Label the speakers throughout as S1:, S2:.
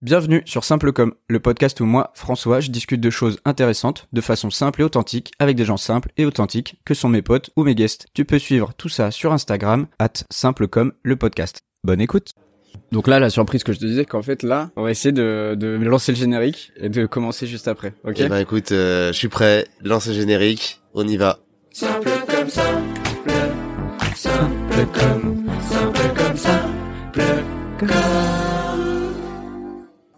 S1: Bienvenue sur Simple Comme, le podcast où moi, François, je discute de choses intéressantes de façon simple et authentique avec des gens simples et authentiques que sont mes potes ou mes guests. Tu peux suivre tout ça sur Instagram, at Simple Comme, le podcast. Bonne écoute donc là, la surprise que je te disais, qu'en fait là, on va essayer de, de lancer le générique et de commencer juste après, ok?
S2: Eh ben écoute, euh, je suis prêt, lance le générique, on y va.
S3: Simple comme simple, simple comme, simple comme simple comme.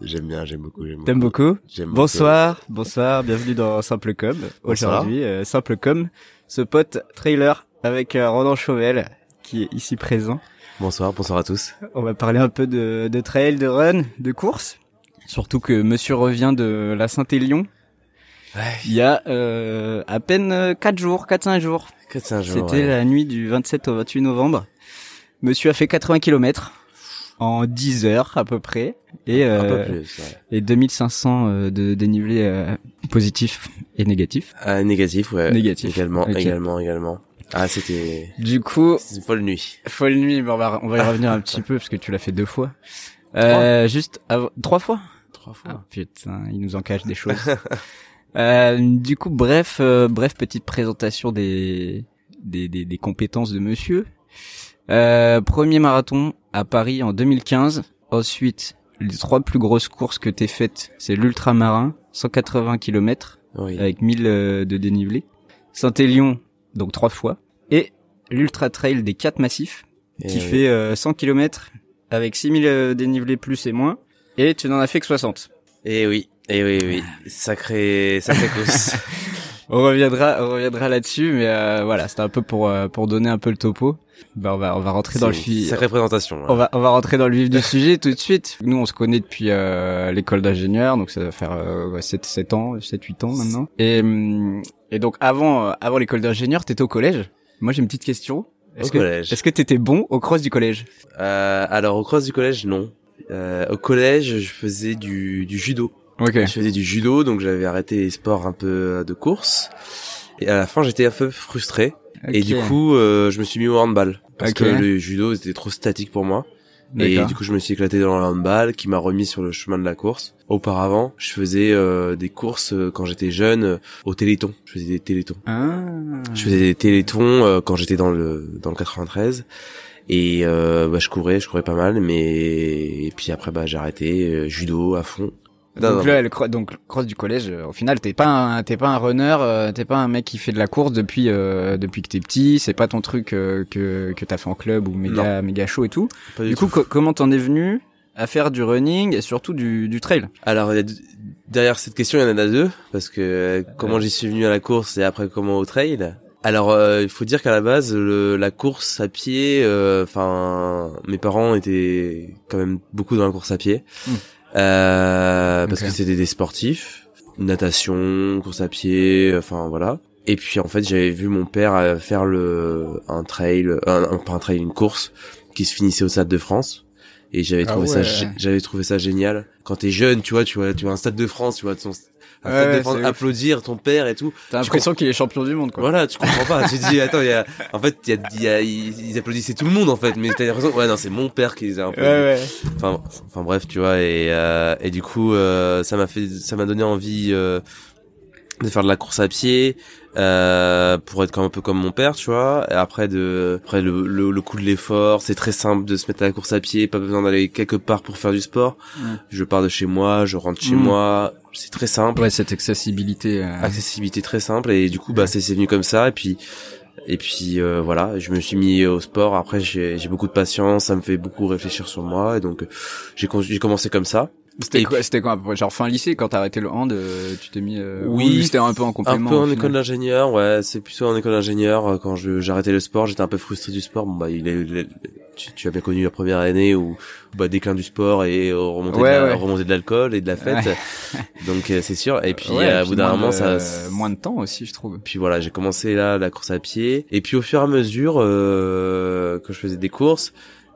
S2: J'aime bien, j'aime beaucoup, j'aime
S1: T'aimes beaucoup
S2: J'aime
S1: Bonsoir, bonsoir, bienvenue dans Simple Com. Aujourd'hui, euh, Simple Com, ce pote trailer avec euh, Roland Chauvel qui est ici présent.
S2: Bonsoir, bonsoir à tous.
S1: On va parler un peu de, de trail, de run, de course. Surtout que monsieur revient de la Saint-Élion. Il y a euh, à peine 4 jours, 4-5 jours.
S2: 4-5 jours.
S1: C'était
S2: ouais.
S1: la nuit du 27 au 28 novembre. Monsieur a fait 80 km en 10 heures à peu près et,
S2: Un
S1: euh,
S2: peu plus, ouais.
S1: et 2500 euh, de dénivelé euh, positif et négatif.
S2: Ah, négatif, ouais.
S1: Négatif.
S2: Également, également, également. Ah, c'était
S1: Du coup,
S2: une folle nuit.
S1: folle nuit, mais on va on va y revenir un petit peu parce que tu l'as fait deux fois. Euh, juste avant- trois fois?
S2: Trois fois.
S1: Ah putain, il nous en cache des choses. euh, du coup, bref, euh, bref, petite présentation des des, des, des compétences de Monsieur. Euh, premier marathon à Paris en 2015. Ensuite, les trois plus grosses courses que t'es faites, c'est l'ultramarin, 180 km
S2: Oui.
S1: avec 1000 euh, de dénivelé. Saint-Élion, donc trois fois. Et l'ultra trail des quatre massifs, qui
S2: Et-
S1: fait euh, 100 km avec 6000 euh, dénivelés plus et moins. Et tu n'en as fait que 60.
S2: Et oui, et oui, oui. Sacré, sacré course.
S1: On reviendra, on reviendra là-dessus, mais euh, voilà, c'était un peu pour euh, pour donner un peu le topo. Ben on va on va rentrer dans le
S2: C'est
S1: fi-
S2: Sacrée présentation.
S1: On va on va rentrer dans le vif du sujet tout de suite. Nous on se connaît depuis euh, l'école d'ingénieur, donc ça va faire euh, ouais, 7 7 ans, 7 8 ans maintenant. Et hum, et donc avant euh, avant l'école d'ingénieur, t'étais au collège. Moi j'ai une petite question. Est-ce que est-ce que t'étais bon au cross du collège?
S2: Euh, alors, au cross du collège, non. Euh, au collège, je faisais du, du judo.
S1: OK.
S2: Je faisais du judo, donc j'avais arrêté les sports un peu de course. Et à la fin, j'étais un peu frustré. Et du coup, euh, je me suis mis au handball. Parce que le judo, c'était trop statique pour moi. Et du coup, je me suis éclaté dans le handball, qui m'a remis sur le chemin de la course. Auparavant, je faisais euh, des courses euh, quand j'étais jeune euh, au Téléthon. Je faisais des Téléthons.
S1: Ah.
S2: Je faisais des Téléthons euh, quand j'étais dans le dans le 93. Et euh, bah, je courais, je courais pas mal, mais et puis après bah j'ai arrêté judo à fond. Non,
S1: donc
S2: non.
S1: le cross, donc le cross du collège, euh, au final, t'es pas un, t'es pas un runner, euh, t'es pas un mec qui fait de la course depuis euh, depuis que t'es petit. C'est pas ton truc euh, que que t'as fait en club ou méga méga chaud et tout.
S2: Pas
S1: Du coup, co- comment t'en es venu à faire du running et surtout du du trail?
S2: Alors derrière cette question, il y en a deux parce que euh, comment j'y suis venu à la course et après comment au trail? Alors euh, il faut dire qu'à la base le, la course à pied, euh, enfin mes parents étaient quand même beaucoup dans la course à pied
S1: Hmm.
S2: Euh, parce que c'était des sportifs, natation, course à pied, enfin voilà. Et puis en fait j'avais vu mon père euh, faire le un trail, un- pas un trail, une course qui se finissait au Stade de France. Et j'avais
S1: Ah
S2: trouvé ça,
S1: ouais.
S2: j'avais trouvé ça génial. Quand t'es jeune, tu vois, tu vois, tu vois un Stade de France, tu vois ton, un
S1: Ouais,
S2: Stade de France applaudir ton père et tout.
S1: T'as l'impression qu'il est champion du monde, quoi.
S2: Voilà, tu comprends pas. tu dis, attends, il y a, en fait, il y a, il y a- ils, applaudissaient tout le monde en fait, mais t'as l'impression, ouais, non, c'est mon père qui les a applaudis.
S1: Ouais, ouais.
S2: Enfin, enfin bref, tu vois, et euh, et du coup, euh, ça m'a fait, ça m'a donné envie euh, de faire de la course à pied euh, pour être comme un peu comme mon père, tu vois. Et après de, après le, le, le coup de l'effort, c'est très simple de se mettre à la course à pied, pas besoin d'aller quelque part pour faire du sport. Je pars de chez moi, je rentre chez
S1: Mm.
S2: moi, c'est très simple.
S1: Ouais, cette accessibilité. euh,
S2: accessibilité très simple et du coup bah c'est c'est venu comme ça et puis et puis euh, voilà je me suis mis au sport après j'ai j'ai beaucoup de patience ça me fait beaucoup réfléchir sur moi et donc j'ai commencé comme ça
S1: C'était quoi, c'était quoi, à peu près Genre fin lycée, quand t'as arrêté le hand, euh, tu t'es mis. euh,
S2: Oui,
S1: ou c'était un peu en
S2: un
S1: complément.
S2: peu
S1: au
S2: en
S1: final
S2: école d'ingénieur ouais c'est plutôt en école d'ingénieur euh, quand j'ai arrêté le sport j'étais un peu frustré du sport bon bah il est il est- tu, tu as bien connu la première année où bah déclin du sport et euh, remontée
S1: Ouais,
S2: de la-
S1: ouais.
S2: remontée de l'alcool et de la fête donc euh, c'est sûr et puis
S1: Ouais,
S2: à bout d'un moment ça
S1: moins de temps aussi, je trouve.
S2: Puis voilà, j'ai commencé là la course à pied. Et puis au fur et à mesure euh, que je faisais des courses,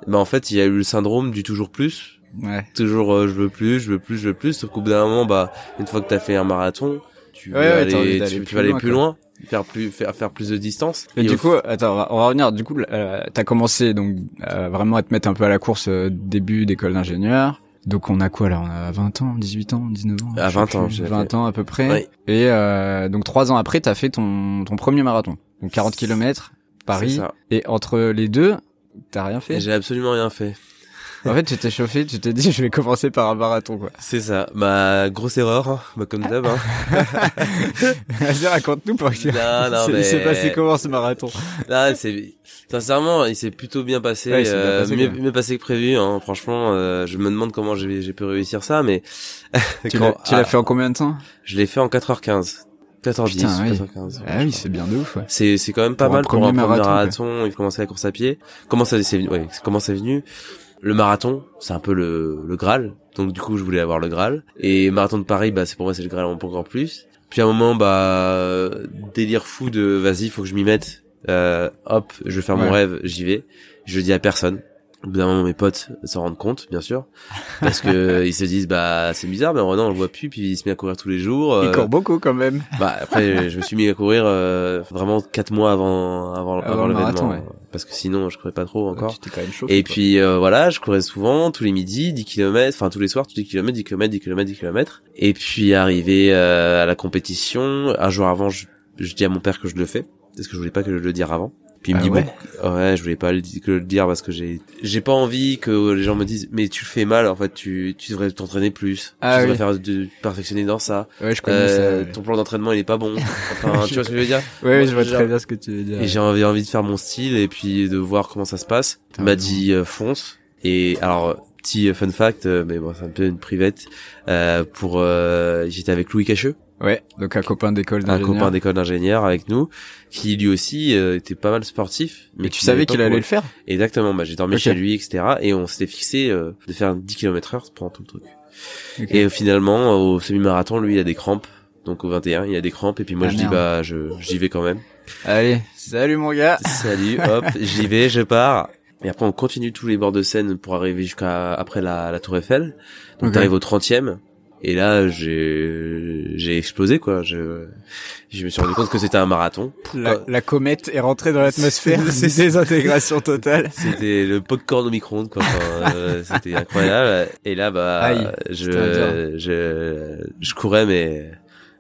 S2: ben en fait il y a eu le syndrome du toujours plus.
S1: Ouais.
S2: Toujours euh, je veux plus, je veux plus, je veux plus. Sauf qu'au bout d'un moment, bah une fois que t'as fait un marathon, tu
S1: Ouais, envie
S2: aller, tu,
S1: plus
S2: tu vas aller
S1: loin,
S2: plus loin, faire plus, faire faire plus de distance.
S1: Et,
S2: Et
S1: du coup, attends, on va, revenir. Du coup, euh, t'as commencé donc euh, vraiment à te mettre un peu à la course euh, début d'école d'ingénieur. Donc on a quoi là? On a 20 ans, 18 ans, 19 ans?
S2: À
S1: je sais
S2: 20 ans,
S1: plus,
S2: j'ai
S1: 20
S2: fait.
S1: ans à peu près.
S2: Oui.
S1: Et euh, donc trois ans après, t'as fait ton ton premier marathon. Donc 40 km, Paris.
S2: ça.
S1: Et entre les deux, t'as rien fait?
S2: J'ai absolument rien fait.
S1: En fait, tu t'es chauffé, tu t'es dit je vais commencer par un marathon quoi.
S2: C'est ça. Ma grosse erreur, hein, bah, comme d'hab. Hein.
S1: Vas-y, raconte-nous pour que
S2: Non, non, mais-
S1: Il s'est passé comment ce marathon?
S2: Là, c'est sincèrement, il s'est plutôt bien passé,
S1: Ouais, il s'est bien
S2: euh,
S1: passé,
S2: mieux, mieux passé que prévu. Hein. Franchement, euh, je me demande comment j'ai j'ai pu réussir ça, mais
S1: Tu l'as
S2: ah,
S1: fait en combien de temps?
S2: Je l'ai fait en 4h15, 4h10,
S1: Putain, oui.
S2: 4h15.
S1: Ah oui, c'est bien de ouf. Ouais.
S2: C'est c'est quand même pas
S1: Pour
S2: mal pour un premier
S1: marathon,
S2: marathon. Il commençait la course à pied. Comment ça c'est venu ouais, comment c'est venu? Le marathon, c'est un peu le le Graal. Donc du coup, je voulais avoir le Graal. Et marathon de Paris, bah c'est pour moi c'est le Graal encore plus. Puis à un moment, bah délire fou de vas-y, faut que je m'y mette. Euh, hop, je vais faire mon rêve, j'y vais. Je le dis à personne. Au bout d'un moment, mes potes s'en rendent compte, bien sûr, parce que ils se disent bah c'est bizarre, mais Renan on le voit plus, puis il se met à courir tous les jours.
S1: Il
S2: euh,
S1: court beaucoup quand même.
S2: bah après, je me suis mis à courir euh, vraiment quatre mois avant avant,
S1: Avant
S2: l'événement, parce que sinon je courais pas trop encore.
S1: Quand même chauffé.
S2: Et
S1: quoi.
S2: puis euh, voilà, je courais souvent tous les midis, 10 km, enfin tous les soirs, tous 10 km, 10 km, 10 km, 10 km. Et puis arrivé euh, à la compétition, un jour avant, je, je dis à mon père que je le fais, parce que je voulais pas que je le dire avant. Puis il me
S1: Ah
S2: dit
S1: ouais
S2: bon, ouais, je voulais pas le, di- que le dire parce que j'ai j'ai pas envie que les gens me disent mais tu le fais mal en fait, tu tu devrais t'entraîner plus,
S1: Ah
S2: tu devrais faire de perfectionner dans ça.
S1: Ouais, je connais
S2: Euh,
S1: ça.
S2: ton plan d'entraînement il est pas bon. Enfin, tu vois ce que je veux dire?
S1: Ouais, ouais, je vois très bien ce que tu veux dire.
S2: Et j'ai envie, envie de faire mon style et puis de voir comment ça se passe. Il m'a dit euh, fonce. Et alors petit euh, fun fact, euh, mais bon c'est un peu une privette. Euh, pour euh, j'étais avec Louis Cacheux,
S1: Ouais, donc un copain d'école
S2: un
S1: d'ingénieur.
S2: copain d'école d'ingénieur avec nous, qui lui aussi euh, était pas mal sportif.
S1: Mais tu savais qu'il allait le faire
S2: Exactement. Bah j'ai dormi
S1: Ok.
S2: chez lui, etc. Et on s'était fixé euh, de faire 10 km heure pendant tout le truc. Et euh, finalement au semi-marathon, lui il a des crampes. Donc au 21, il a des crampes et puis moi
S1: Ah,
S2: je dis bah je j'y vais quand même.
S1: Allez, salut mon gars.
S2: Salut, hop, j'y vais, je pars. Et après, on continue tous les bords de Seine pour arriver jusqu'à après la, la Tour Eiffel. Donc,
S1: Ok.
S2: t'arrives au 30e. Et là, j'ai, j'ai explosé, quoi. Je, je me suis rendu compte que c'était un marathon.
S1: La, la comète est rentrée dans l'atmosphère.
S2: C'est-
S1: désintégration totale.
S2: C'était le popcorn au micro-ondes, quoi. Enfin, euh, c'était incroyable. Et là, bah,
S1: Aïe,
S2: je, je, je courais, mais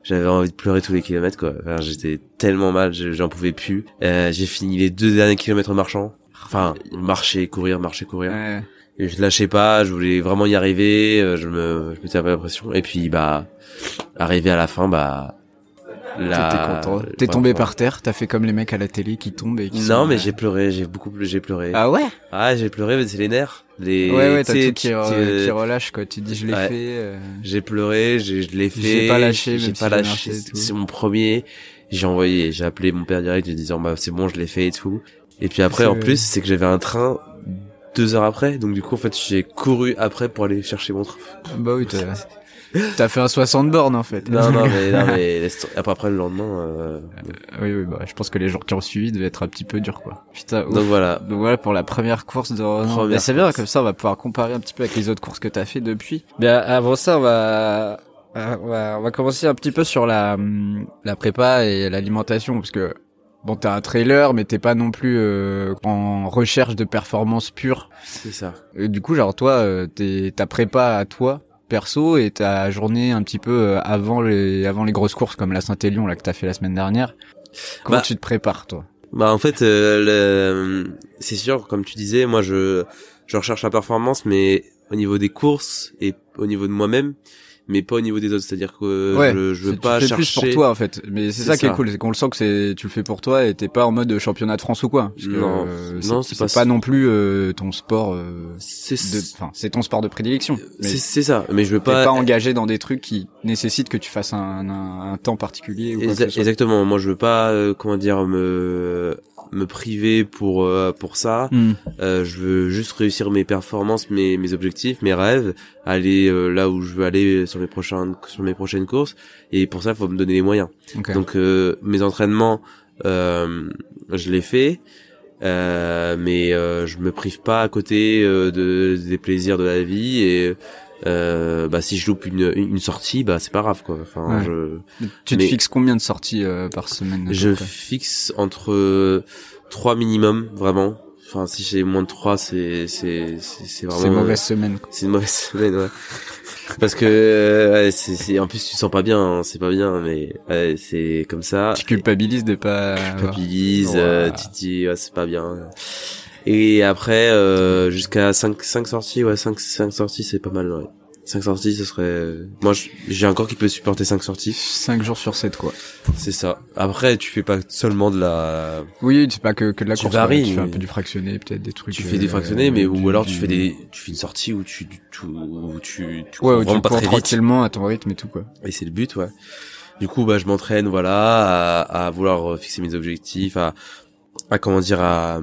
S2: j'avais envie de pleurer tous les kilomètres, quoi. Enfin, j'étais tellement mal, je- j'en pouvais plus. Euh, j'ai fini les deux derniers kilomètres en marchant. Enfin, marcher, courir, marcher, courir.
S1: Ouais.
S2: Et je lâchais pas, je voulais vraiment y arriver, euh, je me, je me tapais la pression. Et puis, bah, arrivé à la fin, bah, là.
S1: T'étais content. T'es tombé par terre. T'as fait comme les mecs à la télé qui tombent et qui
S2: Non,
S1: sont-
S2: mais j'ai pleuré, j'ai beaucoup, pleu- j'ai pleuré. Ah,
S1: Ah ouais.
S2: j'ai pleuré, mais c'est les nerfs. Les,
S1: Ouais ouais, t'as tout qui, re- qui relâche quoi. Tu dis je l'ai
S2: Ouais.
S1: fait. euh,
S2: J'ai pleuré, j'ai, je l'ai fait.
S1: J'ai pas lâché,
S2: J'ai pas lâché. C'est mon premier. J'ai envoyé, j'ai appelé mon père direct en disant, bah, c'est bon, je l'ai fait et tout. Et puis après, en plus, c'est que j'avais un train deux heures après. Donc, du coup, en fait, j'ai couru après pour aller chercher mon train.
S1: Bah oui, t'as t'as fait un 60 bornes en fait.
S2: Non, non, mais, non, mais, après, après, le lendemain, euh,
S1: Oui oui, bah je pense que les gens qui ont suivi devaient être un petit peu durs quoi. Putain. ouf.
S2: donc voilà.
S1: Donc voilà pour la première course de.
S2: Première
S1: Mais c'est bien comme ça on va pouvoir comparer un petit peu avec les autres courses que t'as fait depuis. Mais avant ça on va on va on va commencer un petit peu sur la hum, la prépa et l'alimentation parce que bon t'es un trailer mais t'es pas non plus euh, en recherche de performance pure.
S2: C'est ça.
S1: Et du coup genre toi euh, t'es ta prépa à toi perso et ta journée un petit peu euh, avant les avant les grosses courses comme la Saint-Élion là que t'as fait la semaine dernière. Comment
S2: Bah,
S1: tu te prépares toi?
S2: Bah, en fait, euh, le- c'est sûr, comme tu disais, moi, je, je recherche la performance, mais au niveau des courses et au niveau de moi-même, mais pas au niveau des autres. C'est-à-dire que
S1: Ouais,
S2: je, je veux pas
S1: tu fais
S2: chercher.
S1: plus pour toi en fait mais c'est ça qui est cool c'est qu'on le sent que c'est tu le fais pour toi et t'es pas en mode championnat de France ou quoi Parce que,
S2: Non.
S1: euh,
S2: Non,
S1: c'est pas,
S2: pas
S1: non plus euh, ton sport euh,
S2: C'est
S1: de enfin c'est ton sport de prédilection mais
S2: c'est- ça. Mais je veux
S1: t'es
S2: pas.
S1: pas engagé dans des trucs qui nécessitent que tu fasses un, un, un temps particulier ou quoi que
S2: Exa-
S1: ce soit.
S2: exactement. Moi, je veux pas, euh, comment dire, me me priver pour euh, pour ça.
S1: Hmm.
S2: Euh, je veux juste réussir mes performances, mes mes objectifs, mes rêves, aller euh, là où je veux aller sur mes prochaines sur mes prochaines courses. Et pour ça, il faut me donner les moyens. Donc euh, mes entraînements, euh, je les fais, euh, mais euh, je me prive pas à côté euh, de des plaisirs de la vie et euh, bah si je loupe une une sortie, bah c'est pas grave quoi. Enfin,
S1: Ouais.
S2: je
S1: tu te
S2: mais-
S1: fixes combien de sorties euh, par semaine
S2: je fixe entre trois minimum vraiment. Enfin, si j'ai moins de 3, c'est c'est c'est c'est vraiment
S1: C'est une mauvaise semaine. quoi.
S2: c'est une mauvaise semaine, ouais. Parce que euh, ouais, c'est c'est en plus tu te sens pas bien, hein, c'est pas bien, mais ouais, c'est comme ça.
S1: Tu culpabilises de pas. avoir-
S2: culpabilise,
S1: Ouais.
S2: euh, tu dis ouais, c'est pas bien. Et après euh, jusqu'à 5 cinq sorties, ouais, 5 cinq sorties, c'est pas mal, ouais. 5 sorties, ce serait moi je- j'ai un corps qui peut supporter 5 sorties,
S1: 5 jours sur 7 quoi.
S2: c'est ça. Après, tu fais pas seulement de la
S1: Oui, c'est pas que, que de la
S2: Tu
S1: course.
S2: varies.
S1: Tu fais un peu du fractionné, peut-être des trucs.
S2: tu
S1: euh,
S2: fais des fractionnés mais
S1: du-
S2: ou alors tu fais des tu fais une sortie où tu tu où tu, tu
S1: Ouais, où tu
S2: pas
S1: cours
S2: très vite.
S1: tranquillement à ton rythme et tout quoi.
S2: Et c'est le but, ouais. Du coup, bah, je m'entraîne, voilà, à, à vouloir euh, fixer mes objectifs, à, à comment dire, à,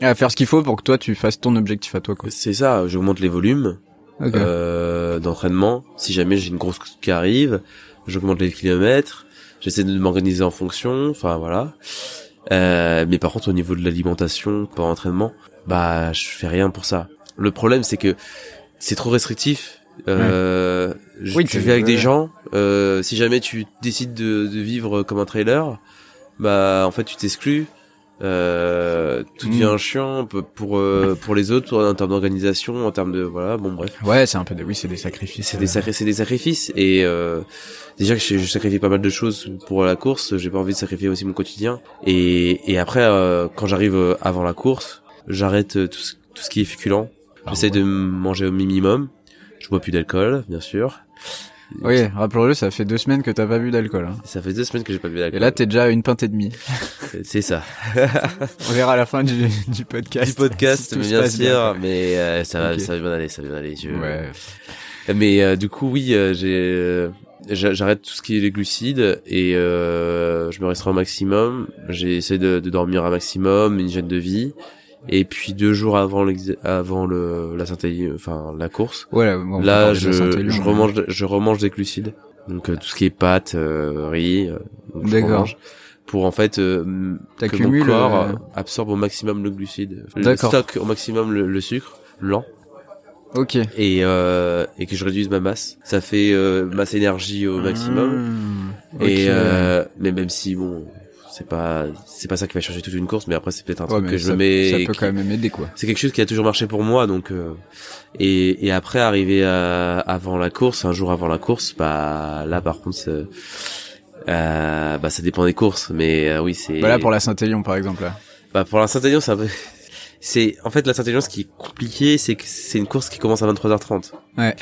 S1: à faire ce qu'il faut pour que toi tu fasses ton objectif à toi quoi.
S2: c'est ça, j'augmente les volumes, euh, d'entraînement. Si jamais j'ai une grosse qui arrive, j'augmente les kilomètres, j'essaie de m'organiser en fonction, enfin, voilà. Euh, mais par contre, au niveau de l'alimentation, pour entraînement, bah, je fais rien pour ça. Le problème, c'est que c'est trop restrictif. Euh, je-
S1: Oui,
S2: tu vis avec des gens. Euh, si jamais tu décides de, de vivre comme un trailer, bah en fait tu t'exclus. Euh, tout devient chiant pour pour, euh, pour les autres en termes d'organisation, en termes de voilà. Bon bref,
S1: Ouais, c'est un peu des, oui, c'est des sacrifices.
S2: c'est des sacré- c'est des sacrifices et euh, déjà que je, je sacrifie pas mal de choses pour la course, j'ai pas envie de sacrifier aussi mon quotidien. Et et après euh, quand j'arrive euh, avant la course, j'arrête euh, tout ce, tout ce qui est féculent.
S1: Ah
S2: J'essaie de manger au minimum. Je bois plus d'alcool, bien sûr.
S1: Oui, rappelons-le, ça fait deux semaines que t'as pas bu d'alcool. Hein.
S2: Ça fait deux semaines que j'ai pas bu
S1: Et
S2: d'alcool.
S1: là, t'es déjà à une pinte et demie.
S2: c'est ça.
S1: On verra à la fin du, du podcast.
S2: Du podcast,
S1: Si
S2: mais bien sûr,
S1: quoi.
S2: mais euh, ça va, ça va bien aller, ça va bien aller. Je...
S1: Ouais.
S2: Mais euh, du coup, oui, euh, j'ai, euh, j'a- j'arrête tout ce qui est les glucides et euh, je me restreins au maximum. J'essaie de, de dormir un maximum, une hygiène de vie. Et puis deux jours avant avant le la synthèse, enfin la course,
S1: bon, va
S2: là je je remange je remange des glucides. Donc euh, tout ce qui est pâtes, euh, riz, euh,
S1: D'accord.
S2: pour en fait euh, que mon corps
S1: euh,
S2: absorbe au maximum le glucide, le
S1: D'accord.
S2: stocke au maximum le, le sucre lent
S1: Ok.
S2: et euh, et que je réduise ma masse. Ça fait euh, masse énergie au maximum.
S1: Mmh.
S2: Et
S1: Ok.
S2: euh, mais même si bon, c'est pas c'est pas ça qui va changer toute une course, mais après c'est peut-être un
S1: Ouais,
S2: truc que je
S1: ça,
S2: mets.
S1: ça peut
S2: qui-
S1: quand même aider quoi.
S2: C'est quelque chose qui a toujours marché pour moi, donc euh, et et après arriver à, avant la course, un jour avant la course, bah là par contre. c'est- Euh, bah ça dépend des courses mais euh, oui c'est
S1: Voilà pour la Saint-Élion par exemple. Là.
S2: bah pour la Saint-Élion peu c'est en fait la Saint-Élion ce qui est compliqué c'est que c'est une course qui commence à 23h30
S1: Ouais.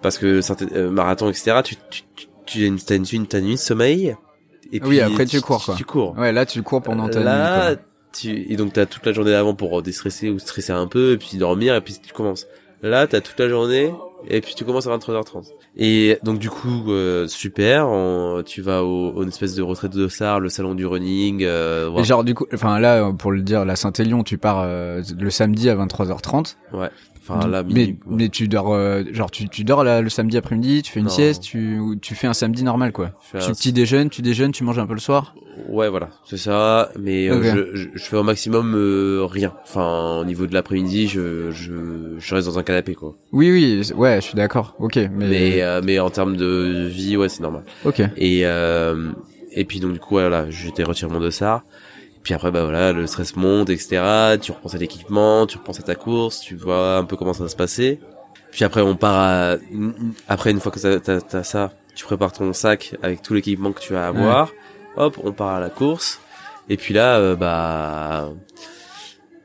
S2: parce que Saint euh, marathon etc tu tu tu, tu as une t'as une, t'as une nuit de sommeil et
S1: Oui, après, tu cours, quoi.
S2: tu cours
S1: Ouais, là tu cours pendant ta
S2: là
S1: nuit.
S2: tu et donc t'as toute la journée avant pour déstresser ou stresser un peu et puis dormir et puis tu commences là t'as toute la journée et puis tu commences à 23h30 et donc du coup euh, super on- tu vas au, au une espèce de retraite de Dossard le salon du running euh,
S1: Et genre du coup, enfin là pour le dire, la Saint-Élion, tu pars euh, le samedi à 23h30.
S2: ouais enfin là
S1: mais mais tu dors euh, genre tu tu dors là, le samedi après-midi, tu fais une
S2: Non.
S1: sieste, tu tu fais un samedi normal quoi. Tu
S2: un-
S1: petit déjeunes, tu déjeunes, tu manges un peu le soir.
S2: Ouais, voilà, c'est ça. Mais euh, je, je, je fais au maximum euh, rien. Enfin, au niveau de l'après-midi, je, je, je reste dans un canapé, quoi.
S1: Oui oui, ouais, je suis d'accord. OK, mais,
S2: Mais, euh, mais en termes de vie, ouais, c'est normal.
S1: OK.
S2: Et euh, et puis donc du coup, voilà, j'étais retiré mon dossard. Puis après, bah voilà, le stress monte, etc. Tu repenses à l'équipement, tu repenses à ta course, tu vois un peu comment ça va se passer. Puis après, on part à... Après, une fois que t'as t'as- t'as ça, tu prépares ton sac avec tout l'équipement que tu vas avoir. Hop, on part à la course. Et puis là, euh, bah...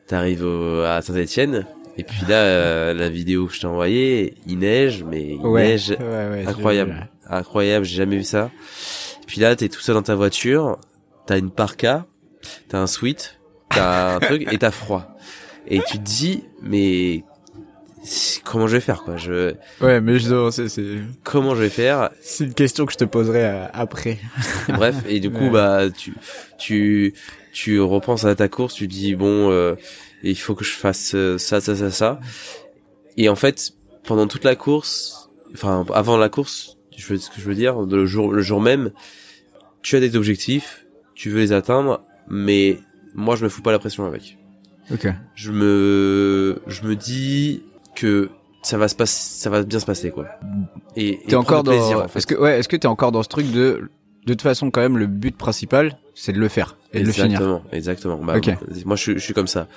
S2: T'arrives au- à Saint-Etienne. Et puis là, euh, la vidéo que je t'ai envoyée, il neige, mais il
S1: Ouais.
S2: neige
S1: ouais,
S2: incroyable, incroyable, j'ai jamais vu ça. Puis là, t'es tout seul dans ta voiture, t'as une parka, t'as un sweat, t'as un truc et t'as froid. Et tu te dis, mais comment je vais faire quoi? Je
S1: Ouais, mais je c'est c'est
S2: comment je vais faire?
S1: c'est une question que je te poserai euh, après.
S2: Bref, et du coup,
S1: Ouais.
S2: bah tu tu tu repenses à ta course, tu dis bon, euh, il faut que je fasse euh, ça, ça, ça, ça. Et en fait, pendant toute la course, enfin avant la course, je veux ce que je veux dire, le jour le jour même, tu as des objectifs, tu veux les atteindre, mais moi je me fous pas la pression avec.
S1: OK.
S2: Je me je me dis que ça va se passer, ça va bien se passer quoi. Et,
S1: T'es encore dans
S2: plaisir, en fait.
S1: Est-ce que ouais, est-ce que t'es encore dans ce truc de de toute façon quand même le but principal, c'est de le faire et de le finir.
S2: exactement, exactement. Bah,
S1: Ok.
S2: Moi, je, suis- je suis comme ça.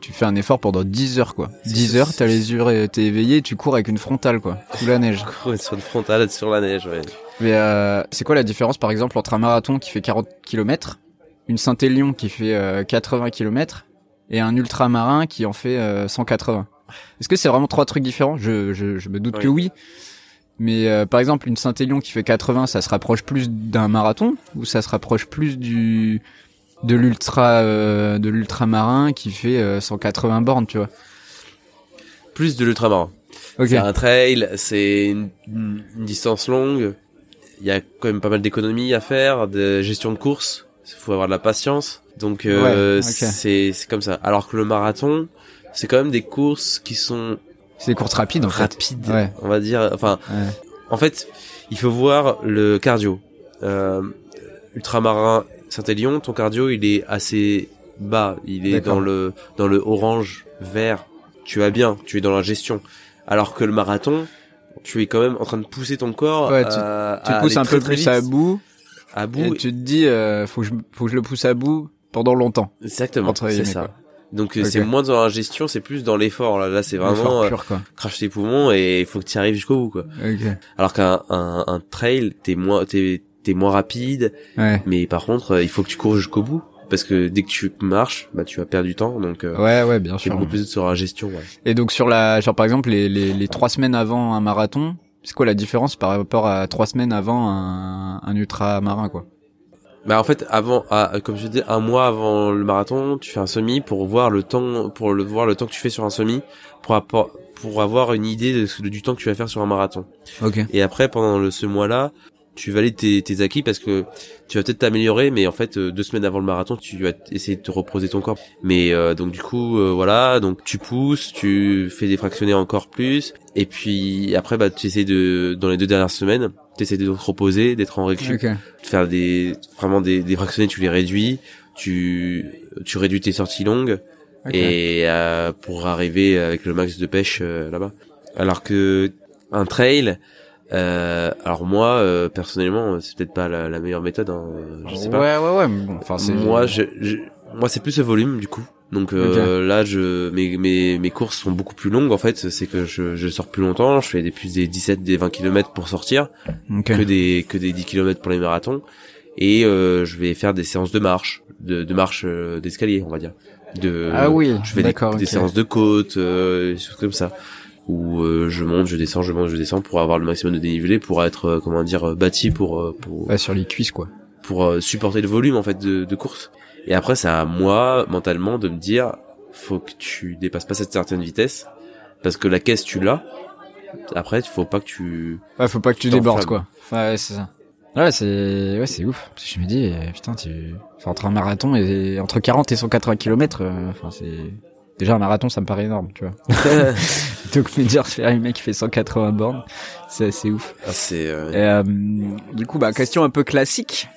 S1: Tu fais un effort pendant 10 heures quoi.
S2: C'est
S1: 10
S2: ça,
S1: heures, t'as les yeux, t'es éveillé, tu cours avec une frontale quoi, sous la neige.
S2: Courir sur une frontale, sur la neige, ouais.
S1: Mais euh, c'est quoi la différence par exemple entre un marathon qui fait 40 km, une Saint-Élion qui fait euh, 80 km et un ultramarin qui en fait euh, 180 Est-ce que c'est vraiment trois trucs différents? Je, je, je me doute
S2: Oui.
S1: que oui. Mais euh, par exemple une Saint-Élion qui fait 80, ça se rapproche plus d'un marathon ou ça se rapproche plus du de l'ultra euh, de l'ultramarin qui fait euh, 180 bornes, tu vois?
S2: Plus de l'ultramarin.
S1: OK.
S2: C'est un trail, c'est une, une distance longue. Il y a quand même pas mal d'économies à faire, de gestion de course. Il faut avoir de la patience. Donc euh,
S1: Ouais,
S2: c'est c'est comme ça. Alors que le marathon, c'est quand même des courses qui sont
S1: C'est des courses rapides en fait.
S2: rapides,
S1: Ouais.
S2: on va dire. Enfin,
S1: Ouais.
S2: en fait, il faut voir le cardio. Euh, ultramarin Saint-Élion, ton cardio, il est assez bas. Il est dans le dans le orange vert. Tu vas bien, tu es dans la gestion. Alors que le marathon, tu es quand même en train de pousser ton corps.
S1: Ouais, tu-
S2: à-
S1: Tu
S2: à
S1: pousses un
S2: très,
S1: peu
S2: très
S1: plus à
S2: vite,
S1: bout
S2: à
S1: et
S2: bout.
S1: tu te dis euh, faut que je faut que je le pousse à bout pendant longtemps.
S2: Exactement, c'est ça.
S1: quoi.
S2: Donc euh, c'est moins dans la gestion, c'est plus dans l'effort. Là, là c'est vraiment
S1: Effort
S2: euh,
S1: pur, quoi.
S2: crache tes poumons et il faut que tu y arrives jusqu'au bout. Quoi.
S1: Ok.
S2: Alors qu'un un, un trail, t'es moins t'es t'es moins rapide,
S1: Ouais.
S2: mais par contre euh, il faut que tu cours jusqu'au bout parce que dès que tu marches, bah tu vas perdre du temps. Donc euh,
S1: Ouais, ouais, bien sûr.
S2: beaucoup plus sur la gestion. Ouais.
S1: Et donc sur la, genre par exemple les, les, les trois semaines avant un marathon, c'est quoi la différence par rapport à trois semaines avant un, un ultramarin quoi
S2: Bah en fait avant, à- comme je dis, un mois avant le marathon, tu fais un semi pour voir le temps, pour le voir le temps que tu fais sur un semi, pour avoir une idée de, du temps que tu vas faire sur un marathon.
S1: Ok.
S2: Et après pendant le, ce mois-là, tu valides tes, tes acquis parce que tu vas peut-être t'améliorer, mais en fait euh, deux semaines avant le marathon, tu vas essayer de te reposer ton corps. Mais euh, donc du coup euh, voilà, donc tu pousses, tu fais des fractionnés encore plus, et puis après bah tu essaies de dans les deux dernières semaines, tu essaies de te reposer, d'être en récup
S1: Ok.
S2: de faire des vraiment des, des fractionnés tu les réduis tu tu réduis tes sorties longues et euh, pour arriver avec le max de pêche euh, là-bas alors que un trail euh, alors moi euh, personnellement c'est peut-être pas la, la meilleure méthode hein, je sais pas
S1: Ouais, ouais, ouais. mais bon, enfin c'est.
S2: moi je, je- moi c'est plus le volume du coup donc euh, là je mes, mes mes courses sont beaucoup plus longues en fait c'est que je, je sors plus longtemps je fais des plus des 17 des 20 km pour sortir
S1: Ok.
S2: que des que des 10 km pour les marathons et euh, je vais faire des séances de marche de, de marche euh, d'escalier on va dire de
S1: Ah oui.
S2: je fais des, des séances de côte euh, des choses comme ça où euh, je monte je descends je monte je descends pour avoir le maximum de dénivelé pour être euh, comment dire euh, bâti pour euh, pour
S1: Ouais, sur les cuisses quoi.
S2: pour euh, supporter le volume en fait de, de course et après c'est à moi mentalement de me dire faut que tu dépasses pas cette certaine vitesse parce que la caisse tu l'as après il faut pas que tu
S1: Ouais, faut pas que tu débordes quoi. Ouais, c'est ça. Ouais, c'est ouais, c'est ouf. Parce que je me dis putain, tu enfin, entre un marathon et entre 40 et 180 km, euh, enfin c'est déjà un marathon, ça me paraît énorme, tu vois. Donc me dire faire un mec qui fait 180 bornes, c'est assez ouf.
S2: Ah, c'est euh,
S1: Et, euh, du coup, bah question un peu classique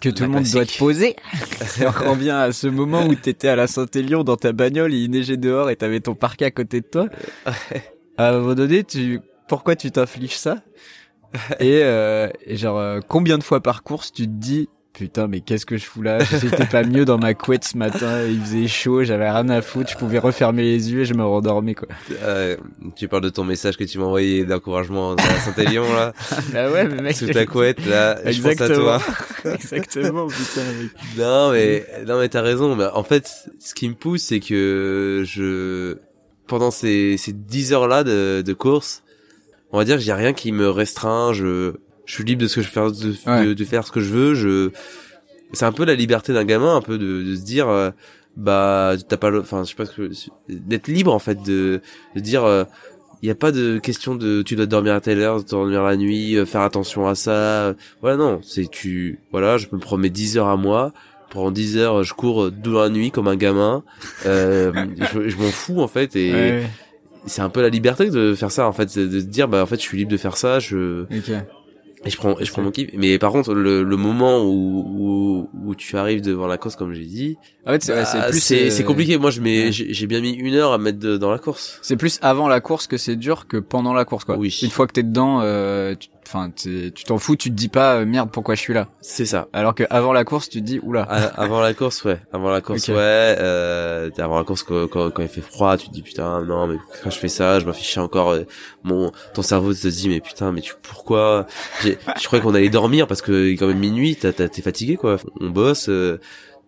S1: que tout
S2: La
S1: le monde doit te poser. On revient à ce moment où t'étais à la Saint-Élion dans ta bagnole, il neigeait dehors et t'avais ton parquet à côté de toi. À un moment donné, tu, pourquoi tu t'infliges ça? Et, euh, et genre, euh, combien de fois par course tu te dis, putain, mais qu'est-ce que je fous là? J'étais pas mieux dans ma couette ce matin, il faisait chaud, j'avais rien à foutre, je pouvais refermer les yeux et je me rendormais quoi.
S2: Euh, tu parles de ton message que tu m'as envoyé d'encouragement à Saint-Élion là,
S1: Ah ouais, mais mec,
S2: sous ta couette là, je pense à
S1: Exactement.
S2: toi.
S1: Exactement, putain, mec.
S2: Non mais non mais t'as raison. Mais en fait, ce qui me pousse, c'est que je pendant ces ces 10 heures là de, de course, on va dire que j'ai rien qui me restreint. Je je suis libre de ce que je fais, de,
S1: Ouais.
S2: de, de faire ce que je veux. Je c'est un peu la liberté d'un gamin, un peu de, de se dire euh, bah t'as pas le, enfin je sais pas ce que d'être libre en fait de de dire euh, il y a pas de question de tu dois dormir à telle heure, dormir la nuit, euh, faire attention à ça. euh, Voilà non, c'est tu voilà, je me mes 10 heures à moi. Pendant 10 heures, je cours dans la nuit comme un gamin. Euh, je je m'en fous en fait et
S1: Ouais,
S2: c'est un peu la liberté de faire ça en fait, de se dire bah en fait je suis libre de faire ça, je
S1: ouais.
S2: Et je prends et je prends mon kiff. Mais par contre le, le moment où, où où tu arrives devant la course comme j'ai dit,
S1: En fait, c'est
S2: bah,
S1: plus
S2: c'est
S1: euh,
S2: c'est compliqué. Moi je mets
S1: ouais.
S2: j'ai bien mis une heure à me mettre de- dans la course.
S1: C'est plus avant la course que c'est dur que pendant la course, quoi.
S2: Oui.
S1: Une fois que t'es dedans, euh, tu- enfin, tu t'en fous, tu te dis pas euh, merde pourquoi je suis là.
S2: C'est ça.
S1: Alors que avant la course, tu te dis oula.
S2: À- avant la course, ouais. Avant la course, ouais. Euh, avant la course, quand, quand, quand il fait froid, tu te dis putain, non, mais quand je fais ça, je m'affiche encore. euh, Mon, ton cerveau te dit mais putain, mais tu pourquoi? Je croyais qu'on allait dormir parce que quand même minuit, t'es fatigué quoi. On bosse. euh,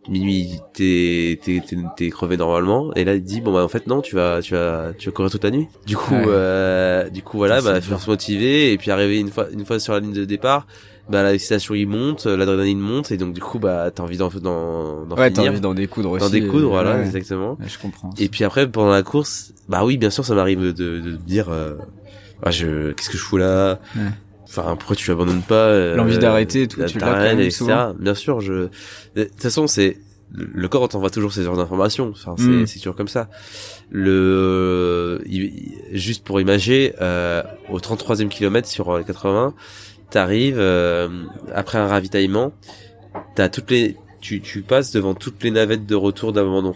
S2: minuit, t'es t'es crevé normalement. Et là, il dit bon bah en fait non, tu vas tu vas tu vas courir toute la nuit. Du coup,
S1: Ouais.
S2: euh, du coup voilà, bah faut se motiver et puis arriver une fois une fois sur la ligne de départ bah l'excitation il monte, l'adrénaline monte et donc du coup bah t'as envie d'en d'en d'en
S1: Ouais, t'as envie d'en découdre aussi.
S2: d'en découdre,
S1: et-
S2: voilà
S1: ouais.
S2: exactement.
S1: Ouais, je comprends.
S2: Et puis après pendant la course, bah oui bien sûr ça m'arrive de, de dire euh, ah, je qu'est-ce que je fous là?
S1: Ouais.
S2: Enfin pourquoi tu abandonnes pas euh,
S1: L'envie d'arrêter et tout, tu l'as
S2: etc. Bien sûr je de toute façon c'est le corps t'envoie toujours ces heures d'informations. Enfin c'est
S1: Mm.
S2: c'est toujours comme ça. Le juste pour imager euh, au 33e kilomètre sur les 80 t'arrives euh, après un ravitaillement, t'as toutes les, tu, tu passes devant toutes les navettes de retour d'abandon,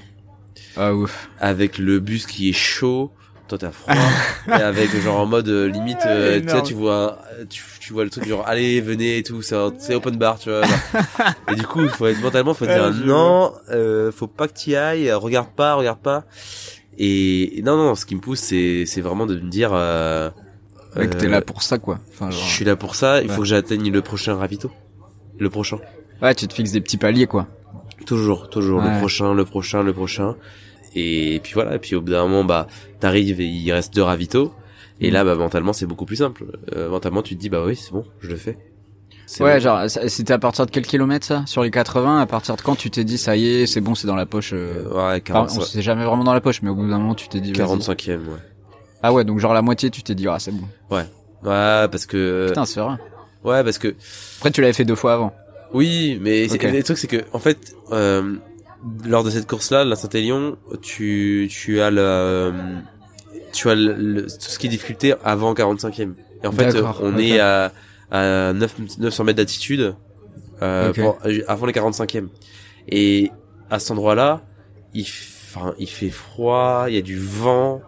S1: Ah ouf.
S2: avec le bus qui est chaud, toi t'as froid, et avec genre en mode euh, limite, euh, tu sais,
S1: Énorme.
S2: tu vois, tu, tu vois le truc genre allez venez et tout, c'est open bar, tu vois. et du coup, il faut être mentalement, faut te dire non, euh, faut pas que t'y ailles, regarde pas, regarde pas. Et, et non non, ce qui me pousse, c'est c'est vraiment de me dire. Euh,
S1: Ouais, que t'es
S2: euh,
S1: là pour ça, quoi. Enfin, genre...
S2: je suis là pour ça, il
S1: Ouais.
S2: faut que j'atteigne le prochain ravito. Le prochain.
S1: Ouais, tu te fixes des petits paliers, quoi.
S2: Toujours, toujours,
S1: Ouais.
S2: le prochain, le prochain, le prochain. Et puis voilà, et puis au bout d'un moment, bah, t'arrives et il reste deux ravitaux. Et
S1: Mm.
S2: là, bah, mentalement, c'est beaucoup plus simple. Euh, mentalement, tu te dis, bah oui, c'est bon, je le fais.
S1: Ouais,
S2: bon.
S1: genre, c'était à partir de quel kilomètre, ça? Sur les 80, à partir de quand tu t'es dit, ça y est, c'est bon, c'est dans la poche euh...
S2: Euh, ouais,
S1: enfin,
S2: 45,
S1: on s'est jamais vraiment dans la poche, mais au bout d'un moment, tu t'es dit, vas-y.
S2: 45e, ouais.
S1: Ah ouais, donc genre la moitié, tu t'es dit, ah, c'est bon.
S2: Ouais, parce que,
S1: Putain, c'est vrai.
S2: ouais, parce que,
S1: Après, tu l'avais fait deux fois avant.
S2: oui, mais c'est-
S1: Ok.
S2: le truc, c'est que, en fait, euh, lors de cette course-là, la Saint-Élion, tu, tu as le, tu as le, le- tout ce qui est difficulté avant 45e. Et en fait, on est à, à 9, 900 mètres d'altitude, euh, pour- avant les 45e. Et à cet endroit-là, il, enfin, il fait froid, il y a du vent, euh,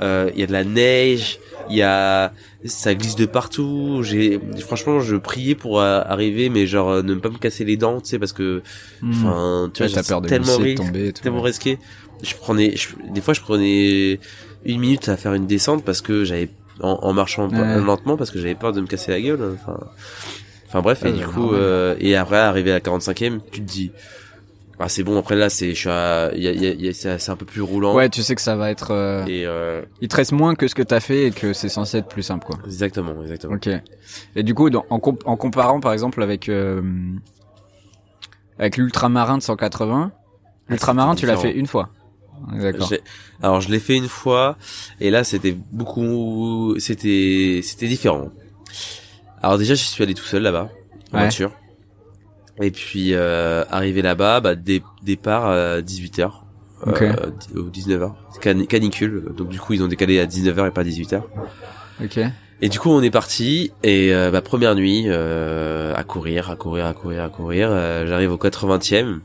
S2: il y a de la neige, il y a, ça glisse de partout. J'ai, franchement, je priais pour euh, arriver, mais genre euh, ne pas me casser les dents, tu sais, parce que,
S1: Hmm.
S2: enfin, tu
S1: Ouais,
S2: vois, c'est
S1: peur de
S2: tellement
S1: glisser, de
S2: risque,
S1: tomber et tout.
S2: tellement risqué. Je prenais, je- des fois, je prenais une minute à faire une descente parce que j'avais, en, en marchant
S1: Ouais.
S2: lentement, parce que j'avais peur de me casser la gueule. Enfin, enfin bref,
S1: Ouais,
S2: et du
S1: bah,
S2: coup, euh, et après, arrivé à la 45e, tu te dis, ah c'est bon. Après là, c'est, je suis, à- il y a, il y a- y a- c'est un peu plus roulant.
S1: Ouais, tu sais que ça va être... euh,
S2: Et euh,
S1: Il te reste moins que ce que t'as fait et que c'est censé être plus simple, quoi.
S2: exactement, exactement.
S1: Ok. Et du coup, dans- en, comp- en comparant par exemple avec euh, avec l'ultramarin de 180, l'ultramarin tu l'as fait une fois. D'accord.
S2: Alors je l'ai fait une fois et là c'était beaucoup c'était c'était différent. Alors déjà j'y suis allé tout seul là-bas en
S1: Ouais.
S2: voiture. Et puis euh, arrivé là-bas bah dé- départ à 18h
S1: Ok.
S2: ou 19h. Can- canicule donc du coup ils ont décalé à 19h et pas 18h.
S1: Ok.
S2: Et du coup on est parti et euh, bah, première nuit euh, à courir, à courir, à courir, à courir, Euh, j'arrive au 80e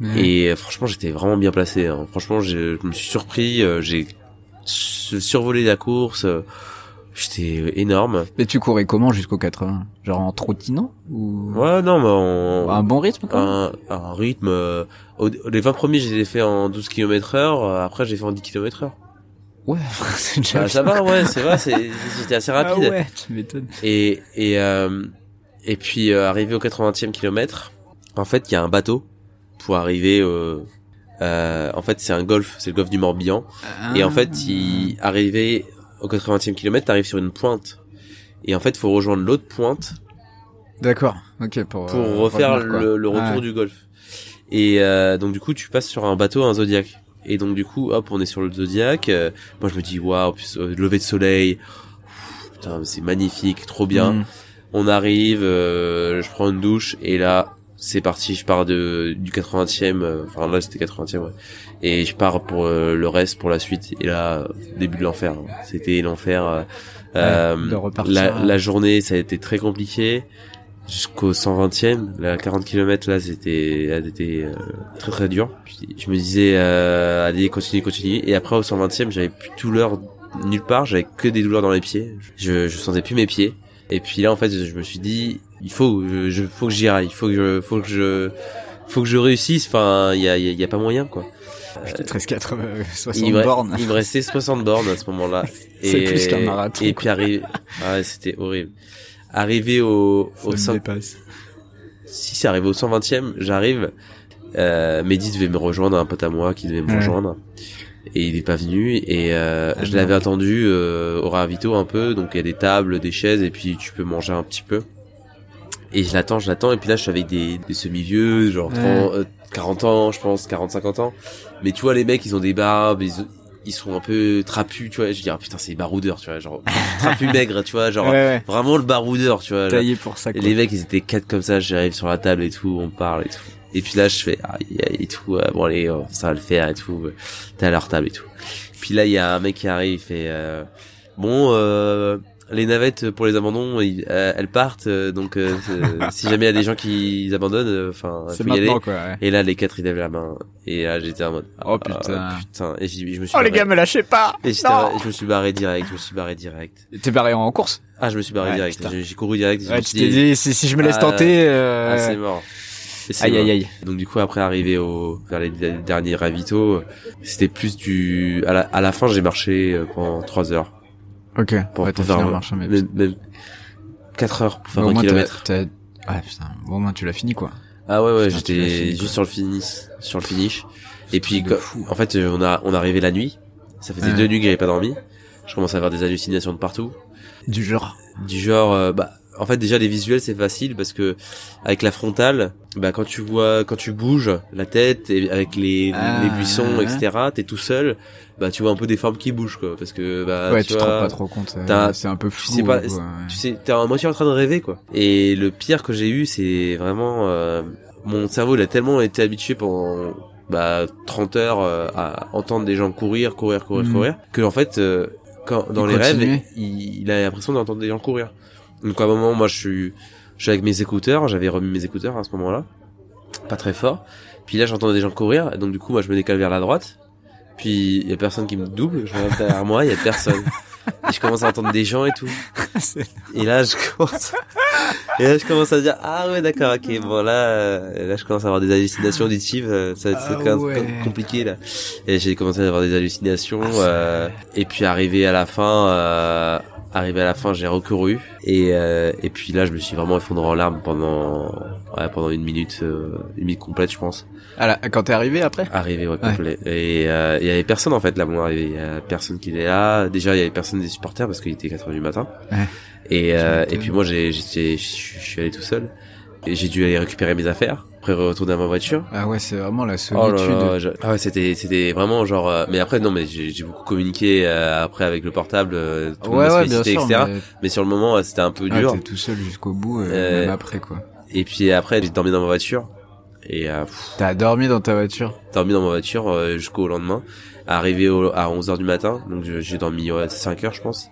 S1: Ouais.
S2: et euh, franchement, j'étais vraiment bien placé. hein. Franchement, je, je me suis surpris. euh, j'ai su- survolé la course. Euh, J'étais énorme.
S1: Et tu courais comment jusqu'au 80 Genre en trottinant ou?
S2: Ouais, non, mais en,
S1: un bon rythme quoi
S2: un, un rythme. euh, les 20 premiers, je les ai fait en 12 km heure. euh, Après, j'ai fait en 10 km heure.
S1: Ouais, c'est déjà
S2: Bah, ça va, ouais, c'est vrai. J'étais assez rapide.
S1: Ah ouais, tu m'étonnes.
S2: Et et euh, et puis euh, arrivé au 80e kilomètre, en fait, il y a un bateau pour arriver. euh, euh, en fait, c'est un golfe, c'est le golfe du Morbihan. Et en fait,
S1: Ah.
S2: il arrivé au 80e kilomètre, t'arrives sur une pointe. Et en fait, faut rejoindre l'autre pointe
S1: D'accord. OK pour
S2: pour
S1: euh,
S2: refaire
S1: revenir,
S2: le, le retour
S1: Ouais.
S2: du golfe. Et euh, donc du coup, tu passes sur un bateau, un Zodiac. Et donc du coup, hop, on est sur le Zodiac. Euh, moi, je me dis waouh, euh, lever de soleil. Pff, Putain, c'est magnifique, trop bien.
S1: Mm.
S2: On arrive, euh, je prends une douche et là, c'est parti. Je pars de du 80e. euh, Enfin là, c'était 80e. Ouais. Et je pars pour euh, le reste, pour la suite. Et là, début de l'enfer. hein. C'était l'enfer. euh, euh,
S1: de repartir.
S2: la, la journée, ça a été très compliqué. Jusqu'au 120e, la 40 km là, c'était, elle était euh, très très dur. Je me disais, euh, allez, continue, continue. Et après au 120e, j'avais plus de douleur nulle part, j'avais que des douleurs dans les pieds. Je, je sentais plus mes pieds. Et puis là, en fait, je me suis dit, il faut, je, je- faut que j'y aille, il faut que je, faut que je, faut que je réussisse. Enfin, il y a, y a- y a pas moyen, quoi.
S1: Putain, 13 80, 60
S2: Il me,
S1: bornes.
S2: il me restait 60 bornes à ce moment-là.
S1: C'est plus qu'un marathon,
S2: Et puis arrive, ah ouais, c'était horrible. Arrivé au,
S1: Ça
S2: au
S1: me
S2: 100
S1: dépasse.
S2: si c'est arrivé au 120e, j'arrive. Euh, Mehdi devait me rejoindre, un pote à moi qui devait me
S1: Ouais.
S2: rejoindre. Et il est pas venu et euh,
S1: Ah
S2: je l'avais attendu euh, au ravito un peu, donc il y a des tables, des chaises et puis tu peux manger un petit peu. Et je l'attends, je l'attends et puis là je suis avec des, des semi-vieux, genre
S1: Ouais.
S2: 30, euh, 40 ans, je pense, 40-50 ans. Mais tu vois les mecs, ils ont des barbes, ils, ils sont un peu trapus, tu vois. Je dis ah putain c'est des baroudeurs, tu vois, genre trapus maigres, tu vois, genre
S1: Ouais, ouais.
S2: vraiment le baroudeur, tu vois.
S1: Taillé pour ça,
S2: Et
S1: quoi.
S2: les mecs, ils étaient quatre comme ça, j'arrive sur la table et tout, on parle et tout. Et puis là, je fais, aïe, et tout, euh, bon allez, ça va le faire et tout, t'es à leur table et tout. Puis là, il y a un mec qui arrive, il fait, euh, bon, euh, les navettes pour les abandons, ils- euh, elles partent, euh, donc euh, si jamais il y a des gens qui abandonnent, enfin,
S1: C'est
S2: faut y aller.
S1: quoi. ouais.
S2: Et là, les quatre, ils lèvent la main. Et là, j'étais en mode,
S1: Oh,
S2: ah,
S1: putain.
S2: putain. Et je, je me suis
S1: Oh, les gars, me lâchez pas!
S2: Et j'étais-
S1: Non
S2: je me suis barré direct, je me suis barré direct.
S1: T'es barré en course?
S2: Ah, je me suis barré
S1: Ouais,
S2: direct. J'ai couru direct. je
S1: Ouais, tu t'es dit, si, si je me laisse
S2: Ah,
S1: tenter, euh...
S2: Ah, c'est mort.
S1: Aïe, aïe, aïe.
S2: Donc du coup après arrivé au vers les derniers ravitaux, c'était plus du à la, à la fin j'ai marché euh, pendant trois heures
S1: Ok.
S2: pour,
S1: ouais,
S2: pour faire
S1: en marchant, mais...
S2: même, même quatre heures pour faire
S1: Mais au
S2: 20
S1: moins,
S2: kilomètres.
S1: t'as, t'as... Ah, putain. Bon, au moins, tu l'as fini, quoi.
S2: Ah ouais ouais j'étais juste
S1: quoi.
S2: sur le finish sur le finish. Et puis en fait euh, on a on arrivé la nuit. Ça faisait
S1: Ouais.
S2: deux nuits que j'avais pas dormi. Je commençais à avoir des hallucinations de partout.
S1: Du genre.
S2: du genre euh, bah en fait déjà les visuels c'est facile parce que avec la frontale bah quand tu vois quand tu bouges la tête et avec les
S1: Ah,
S2: les buissons
S1: ouais.
S2: etc t'es tout seul bah tu vois un peu des formes qui bougent quoi parce que bah
S1: ouais,
S2: tu
S1: tu te rends pas trop compte. euh, C'est un peu
S2: tu
S1: flou.
S2: sais pas
S1: quoi, ouais.
S2: tu sais t'es à moitié en train de rêver quoi et le pire que j'ai eu c'est vraiment euh, mon cerveau il a tellement été habitué pendant bah 30 heures euh, à entendre des gens courir courir courir
S1: Mhm.
S2: courir que en fait euh, quand dans
S1: Il
S2: les rêves il, il a l'impression d'entendre des gens courir donc à un moment moi je suis je suis avec mes écouteurs j'avais remis mes écouteurs à ce moment-là pas très fort puis là j'entendais des gens courir et donc du coup moi je me décale vers la droite puis il y a personne qui me double je regarde derrière moi il y a personne et je commence à entendre des gens et tout et là, je commence, et là, je commence à dire, ah ouais, d'accord, ok, bon, là, euh, là, je commence à avoir des hallucinations auditives, euh, ça,
S1: Ah
S2: c'est
S1: ouais.
S2: compliqué, là. Et j'ai commencé à avoir des hallucinations, euh, et puis arrivé à la fin, euh, arrivé à la fin, j'ai recouru, et, euh, et puis là, je me suis vraiment effondré en larmes pendant, ouais, pendant une minute, euh, une minute complète, je pense.
S1: Ah, là, quand t'es arrivé après?
S2: Arrivé, ouais, complet. Et euh, il y avait personne, en fait, là, mon arrivé. Il y a personne qui était là. Déjà, il y avait personne des supporters parce qu'il était 4 heures du matin.
S1: Ouais.
S2: Et, euh, et puis moi, j'ai, je suis allé tout seul. Et j'ai dû aller récupérer mes affaires. Après, retourner à ma voiture.
S1: Ah ouais, c'est vraiment la
S2: Oh là
S1: solitude.
S2: là, je- ah ouais, c'était, c'était vraiment genre. euh, mais après, non, mais j'ai, beaucoup communiqué euh, après avec le portable. euh, tout le monde
S1: ouais, sûr.
S2: etc.
S1: Mais...
S2: Mais sur le moment, c'était un peu
S1: Ah,
S2: dur.
S1: t'es tout seul jusqu'au bout, euh,
S2: Euh,
S1: même après, quoi.
S2: et puis après, j'ai dormi dans ma voiture. Et euh,
S1: T'as dormi dans ta voiture?
S2: dormi dans ma voiture euh, jusqu'au lendemain. Arrivé au, à 11h du matin, donc j'ai dormi ouais, 5 heures je pense.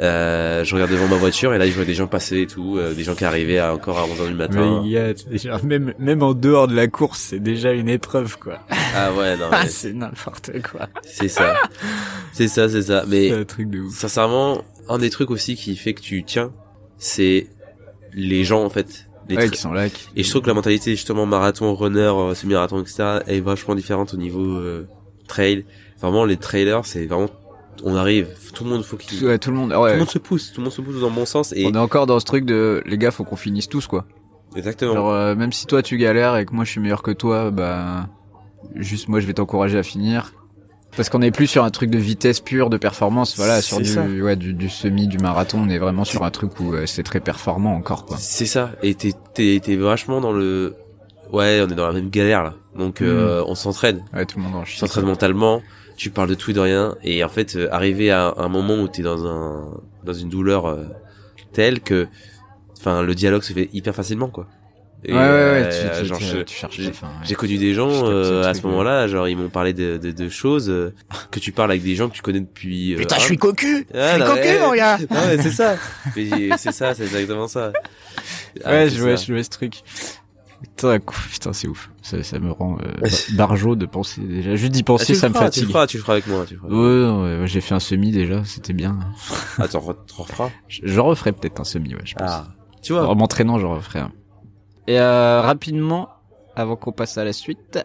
S2: Euh, je regarde devant ma voiture et là je vois des gens passer et tout, euh, des gens qui arrivaient à- encore à 11h du matin.
S1: Mais c'est genre, même, même en dehors de la course, c'est déjà une épreuve, quoi.
S2: Ah ouais, non,
S1: Ah, c'est n'importe quoi.
S2: c'est ça. C'est ça, c'est ça. Mais
S1: un truc de ouf.
S2: sincèrement, un des trucs aussi qui fait que tu tiens, c'est les gens en fait. Les
S1: Ouais, qui sont là, qui...
S2: Et je trouve que la mentalité justement marathon, runner, euh, semi-marathon, etc. est vachement différente au niveau euh, trail. Vraiment les trailers, c'est vraiment on arrive, tout le monde faut qu'il
S1: Tout, ouais, tout le monde,
S2: tout
S1: ouais.
S2: le monde se pousse, tout le monde se pousse dans le bon sens et
S1: On est encore dans ce truc de, les gars, faut qu'on finisse tous, quoi.
S2: exactement.
S1: Genre, euh, même si toi tu galères et que moi je suis meilleur que toi, bah, juste moi je vais t'encourager à finir. Parce qu'on est plus sur un truc de vitesse pure, de performance, voilà, sur du, ouais, du, du semi, du marathon, on est vraiment sur un truc où euh, c'est très performant encore, quoi.
S2: C'est ça. Et t'es t'es t'es vachement dans le ouais, on est dans la même galère là. Donc euh, on s'entraîne,
S1: Ouais, tout le monde en
S2: s'entraîne mentalement. Tu parles de tout et de rien et en fait euh, arriver à un moment où t'es dans un dans une douleur euh, telle que enfin le dialogue se fait hyper facilement quoi. Et,
S1: Ouais, ouais, ouais,
S2: euh,
S1: tu, tu,
S2: genre,
S1: tu-
S2: je-
S1: tu cherches
S2: j'ai-
S1: ouais.
S2: Connu des gens
S1: Je
S2: euh, à ce moment-là, genre ils m'ont parlé de, de, de choses euh, que tu parles avec des gens que tu connais depuis. euh, un-
S1: cocu!
S2: Ah, non, mais-
S1: gars!
S2: Ah ouais, c'est ça. C'est ça, c'est exactement ça. Ah,
S1: ouais,
S2: c'est
S1: je vois, je vois ce truc. Putain, putain, c'est ouf. Ça, ça me rend euh, barjot de penser déjà. Juste d'y
S2: Ah,
S1: penser,
S2: le
S1: ça me
S2: feras, Tu
S1: fatigue.
S2: le feras, tu le feras avec moi. Tu feras.
S1: Ouais, ouais, ouais, j'ai fait un semi déjà, c'était bien.
S2: Attends, re- tu referas?
S1: Je, referai peut-être un semi, ouais, je pense.
S2: Ah. Tu vois.
S1: En m'entraînant, je referai un. Et euh, rapidement, avant qu'on passe à la suite,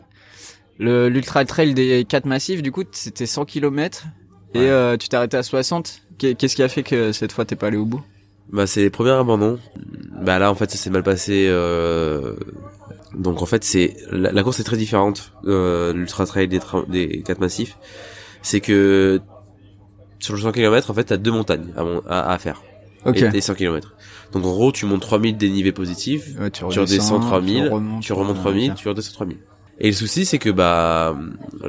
S1: le l'ultra trail des 4 massifs, du coup, c'était 100 km et
S2: Ouais.
S1: euh, tu t'es arrêté à 60. Qu'est- Qu'est-ce qui a fait que cette fois t'es pas allé au bout?
S2: Bah c'est les premiers abandons. Bah là en fait ça s'est mal passé. Euh... Donc en fait c'est la, la course est très différente. Euh, L'ultra trail des, tra- des quatre massifs, c'est que sur le 100 km en fait t'as deux montagnes à, à, à faire.
S1: Ok.
S2: Et, et 100 km. Donc en gros tu montes 3000 dénivés positifs,
S1: Ouais, tu,
S2: tu redescends 3000,
S1: remontes,
S2: tu remontes
S1: euh,
S2: 3000,
S1: ok.
S2: tu redescends 3000. Et le souci c'est que bah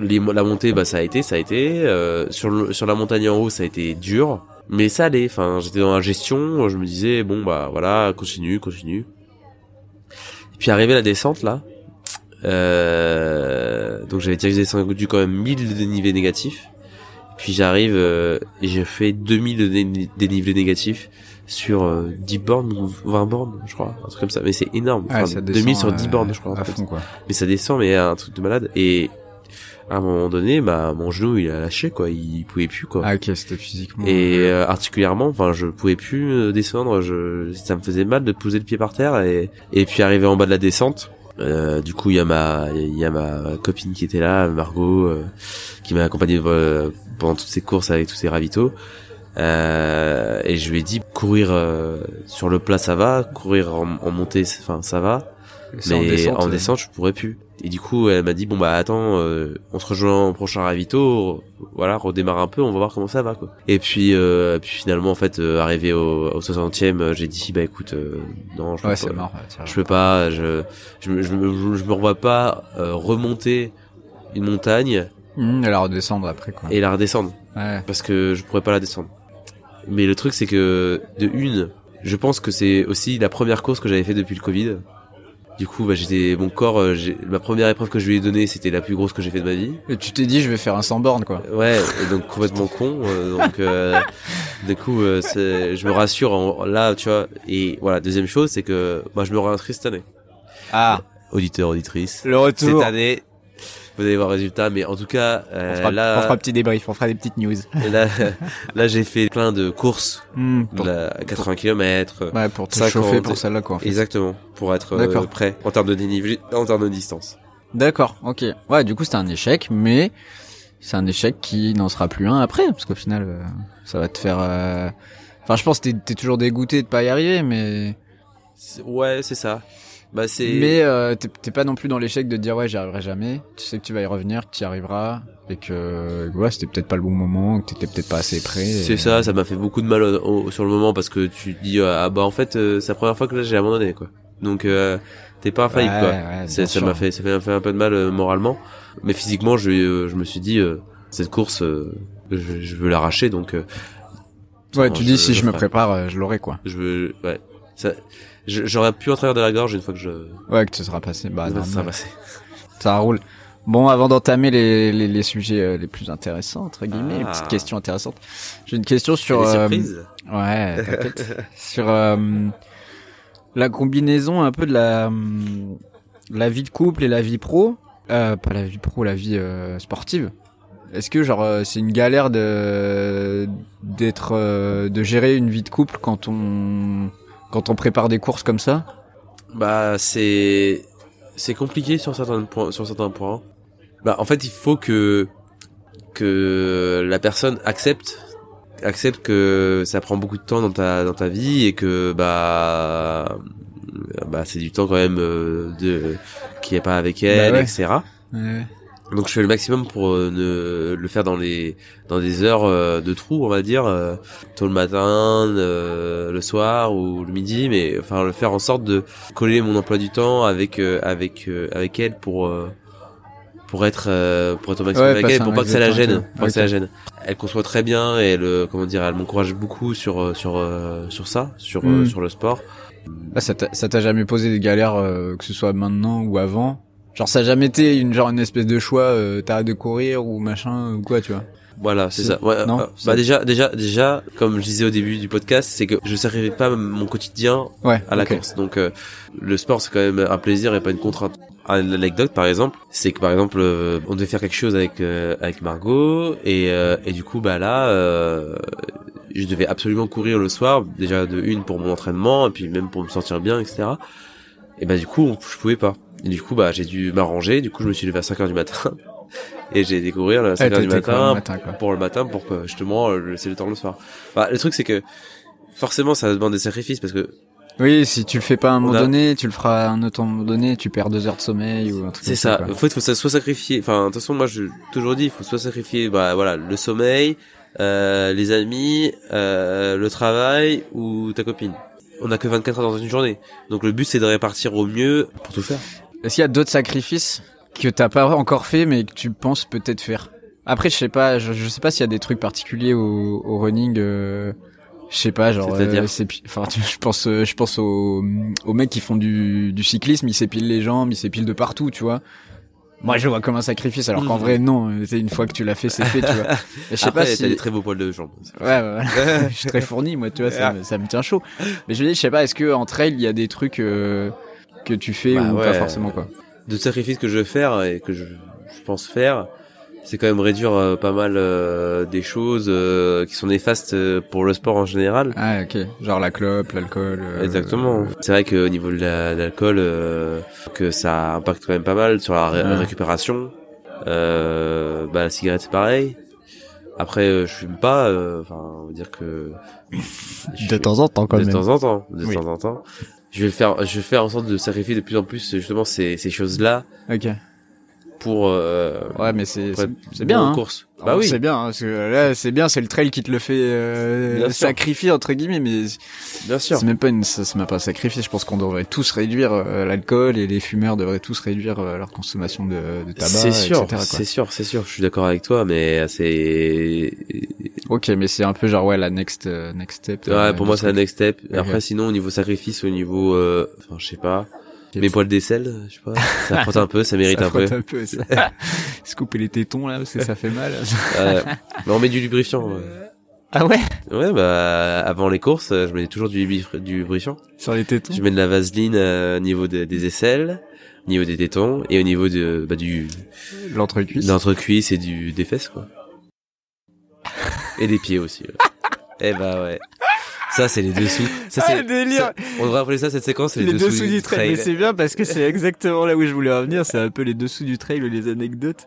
S2: les, la montée bah ça a été, ça a été. Euh, sur le, sur la montagne en haut ça a été dur. Mais ça allait, enfin, j'étais dans la gestion, je me disais, bon, bah, voilà, continue, continue. Puis, arrivé la descente, là, euh, donc j'avais descendu quand même 1000 de dénivelé négatif. Puis j'arrive, euh, et j'ai fait 2000 de dé- dénivelé négatif sur euh, 10 bornes ou 20 bornes, je crois, un truc comme ça. Mais c'est énorme.
S1: Ouais,
S2: Enfin,
S1: ça
S2: 2000
S1: descend,
S2: sur 10
S1: euh,
S2: bornes, je crois. en
S1: À
S2: fait.
S1: fond, quoi.
S2: Mais ça descend, mais un truc de malade. Et à un moment donné, bah, mon genou, il a lâché, quoi. Il pouvait plus, quoi.
S1: Ah, ok, c'était physiquement.
S2: Et euh, articulairement, enfin, je pouvais plus euh, descendre. Je, ça me faisait mal de poser le pied par terre. Et, et puis arrivé en bas de la descente, euh, du coup, il y a ma, il y a ma copine qui était là, Margot, euh, qui m'a accompagné euh, pendant toutes ces courses avec tous ces ravitaux. Euh, et je lui ai dit courir euh, sur le plat ça va, courir en, en montée, enfin ça va,
S1: Ça, en
S2: mais
S1: descente,
S2: en
S1: euh,
S2: descente, je pourrais plus. Et du coup, elle m'a dit bon bah attends, euh, on se rejoint au prochain ravito, voilà, redémarre un peu, on va voir comment ça va quoi. Et puis, euh, puis finalement en fait, euh, arrivé au, au 60e, euh, j'ai dit bah écoute, euh, non, je peux
S1: Ouais,
S2: pas,
S1: c'est mort.
S2: je peux pas, je, je, me- je, me- je me revois pas euh, remonter une montagne
S1: Mmh, et la redescendre après, quoi.
S2: et la redescendre
S1: Ouais.
S2: parce que je pourrais pas la descendre. Mais le truc c'est que de une, je pense que c'est aussi la première course que j'avais fait depuis le Covid. Du coup, bah, j'étais mon corps, euh, j'ai- ma première épreuve que je lui ai donnée, c'était la plus grosse que j'ai fait de ma vie.
S1: Et tu t'es dit, je vais faire un 100 bornes, quoi.
S2: Ouais, et donc complètement con. euh, donc euh, du coup, euh, je me rassure en- là, tu vois. Et voilà, deuxième chose, c'est que moi, je me réinscris cette année.
S1: Ah,
S2: Auditeur, auditrice.
S1: le retour.
S2: Cette année, vous allez voir le résultat, mais en tout cas, euh,
S1: On fera, on
S2: là,
S1: fera un petit débrief, on fera des petites news.
S2: là, là, j'ai fait plein de courses,
S1: Mmh, pour,
S2: là, à 80 km.
S1: ouais, pour te
S2: 50,
S1: chauffer pour celle-là, quoi. en fait.
S2: Exactement, pour être euh, prêt en termes de dénivelé, en termes de distance.
S1: D'accord, ok. Ouais, du coup, c'était un échec, mais c'est un échec qui n'en sera plus un après, parce qu'au final, euh, ça va te faire... euh, Enfin, je pense que t'es, t'es toujours dégoûté de pas y arriver, mais...
S2: C'est- Ouais, c'est ça. Bah c'est.
S1: Mais euh, t'es, pas non plus dans l'échec de dire, ouais, j'y arriverai jamais. Tu sais que tu vas y revenir, que tu y arriveras, et que, ouais, c'était peut-être pas le bon moment, que t'étais peut-être pas assez prêt. et-
S2: C'est ça, ça m'a fait beaucoup de mal au- au- sur le moment parce que tu te dis euh, ah bah en fait euh, c'est la première fois que là j'ai abandonné quoi. Donc euh, t'es pas infaillible
S1: Ouais,
S2: quoi.
S1: ouais,
S2: ça m'a fait ça m'a fait un peu de mal euh, moralement, mais physiquement je euh, je me suis dit euh, cette course euh, je, je veux l'arracher donc euh,
S1: Ouais, tu dis, si
S2: je
S1: me prépare, euh, je l'aurai, quoi.
S2: je veux ouais ça j'aurais pu en travers de la gorge une fois que je
S1: Ouais, que ce sera passé. Bah,
S2: ça sera passé.
S1: Ça roule. Bon, avant d'entamer les, les, les sujets euh, les plus intéressants, entre guillemets,
S2: Ah.
S1: petites questions intéressantes, j'ai une question sur... Euh. Ouais, t'inquiète. sur euh, la combinaison un peu de la, la vie de couple et la vie pro. Euh, pas la vie pro, la vie euh, sportive. Est-ce que genre c'est une galère de d'être euh, de gérer une vie de couple quand on quand on prépare des courses comme ça
S2: Bah c'est c'est compliqué sur certains points sur certains points. Bah en fait il faut que que la personne accepte accepte que ça prend beaucoup de temps dans ta dans ta vie et que bah bah c'est du temps quand même euh, de qui est pas avec elle
S1: ouais.
S2: etc.
S1: ouais.
S2: Donc je fais le maximum pour euh, ne le faire dans les dans des heures euh, de trou, on va dire, euh, tôt le matin, euh, le soir ou le midi, mais enfin le faire en sorte de coller mon emploi du temps avec euh, avec euh, avec elle pour euh, pour être euh, pour être au maximum
S1: Ouais,
S2: avec elle, pour pas que ça la gêne, pour pas que ça la gêne. Elle conçoit très bien et elle comment dire, elle m'encourage beaucoup sur sur sur ça, sur euh,
S1: Mm.
S2: sur le sport.
S1: Ça t'a ça t'a jamais posé des galères euh, que ce soit maintenant ou avant Genre ça a jamais été une genre une espèce de choix euh, t'arrêtes de courir ou machin ou quoi tu vois
S2: Voilà, c'est ça. Ouais,
S1: non,
S2: euh, bah déjà, déjà, déjà, comme je disais au début du podcast, c'est que je sacrifie pas mon quotidien
S1: Ouais.
S2: à la course. Donc euh, le sport c'est quand même un plaisir et pas une contrainte. Un anecdote par exemple, c'est que par exemple euh, on devait faire quelque chose avec euh, avec Margot et euh, et du coup bah là euh, je devais absolument courir le soir déjà de une pour mon entraînement et puis même pour me sentir bien etc. Et bah du coup je pouvais pas. Et du coup bah j'ai dû m'arranger. Du coup je me suis levé à 5 heures du matin et j'ai courir à 5
S1: Ouais,
S2: heures du matin
S1: le
S2: pour le matin pour que justement euh, laisser le temps le soir. Bah, le truc c'est que forcément ça demande des sacrifices parce que
S1: Oui, si tu le fais pas à un moment
S2: a-
S1: donné, tu le feras à un autre moment donné, tu perds deux heures de sommeil ou un truc
S2: C'est
S1: comme
S2: ça. En fait, il faut que ça soit sacrifié. Enfin, de toute façon, moi, je toujours dit, il faut soit sacrifier, bah voilà, le sommeil, euh, les amis, euh, le travail ou ta copine. On a que 24 heures dans une journée. Donc le but, c'est de répartir au mieux pour tout faire.
S1: Est-ce qu'il y a d'autres sacrifices que t'as pas encore fait mais que tu penses peut-être faire? Après, je sais pas, je, je sais pas s'il y a des trucs particuliers au, au running. Euh, je sais pas, genre,
S2: C'est-à-dire?
S1: euh, s'épi- enfin, je pense, euh, je pense aux, aux mecs qui font du, du cyclisme, ils s'épilent les jambes, ils s'épilent de partout, tu vois. Moi, je vois comme un sacrifice, alors qu'en
S2: Mhm.
S1: vrai, non. Une fois que tu l'as fait, c'est fait, tu vois. Je sais
S2: Après,
S1: pas si.
S2: t'as des très beaux poils de jambes.
S1: Ouais, ouais, ouais. je suis très fourni, moi, tu vois, ça, me- ça me tient chaud. Mais je veux dire, je sais pas, est-ce que en trail, il y a des trucs euh, que tu fais
S2: Bah
S1: ou
S2: ouais.
S1: pas forcément, quoi.
S2: De sacrifices que je veux faire et que je, je pense faire, c'est quand même réduire euh, pas mal euh, des choses euh, qui sont néfastes euh, pour le sport en général.
S1: Ah, ok. Genre la clope, l'alcool. euh,
S2: Exactement. C'est vrai qu'au niveau de la- de l'alcool, euh, que ça impacte quand même pas mal sur la ré-
S1: Ouais.
S2: récupération. Euh, bah la cigarette c'est pareil. Après, euh, je fume pas. euh, Enfin, on va dire que je-
S1: en temps,
S2: de temps en temps, de
S1: Oui.
S2: temps en temps. Je vais faire, je vais faire en sorte de sacrifier de plus en plus justement ces, ces choses-là
S1: Ok.
S2: pour. Euh,
S1: Ouais, mais c'est c'est bien. Hein.
S2: course.
S1: Oh,
S2: Bah oui.
S1: C'est bien, hein, parce que là, c'est bien, c'est le trail qui te le fait euh, sacrifier entre guillemets, mais
S2: Bien sûr.
S1: c'est même pas une, ça- même pas sacrifier. Je pense qu'on devrait tous réduire euh, l'alcool et les fumeurs devraient tous réduire euh, leur consommation de, de tabac,
S2: C'est sûr, c'est sûr, c'est sûr. Je suis d'accord avec toi, mais c'est.
S1: Ok, mais c'est un peu genre ouais la next euh, next step.
S2: Ouais,
S1: euh,
S2: pour
S1: du
S2: moi, c'est la next step. Après, sinon, au niveau sacrifice, au niveau, euh, enfin, je sais pas, mes poils d'aisselle, je sais pas, ça frotte un peu, ça mérite
S1: Ça
S2: un peu.
S1: frotte un peu. ça. Se couper les tétons là parce que ça fait mal.
S2: Mais on met du lubrifiant. ouais.
S1: Ah ouais?
S2: Ouais, bah, avant les courses, je mets toujours du, du lubrifiant.
S1: Sur les tétons?
S2: Je mets de la vaseline euh, au niveau de- des aisselles, au niveau des tétons et au niveau de, bah, du,
S1: L'entrecuisse.
S2: l'entrecuisse et du, des fesses, quoi. Et des pieds aussi. Eh bah ouais. Ça, c'est les dessous. Ça,
S1: Ah,
S2: c'est,
S1: délire.
S2: on devrait appeler ça cette séquence, c'est
S1: les dessous du trail. Mais c'est bien parce que c'est exactement là où je voulais en venir. C'est un peu les dessous du trail, les anecdotes.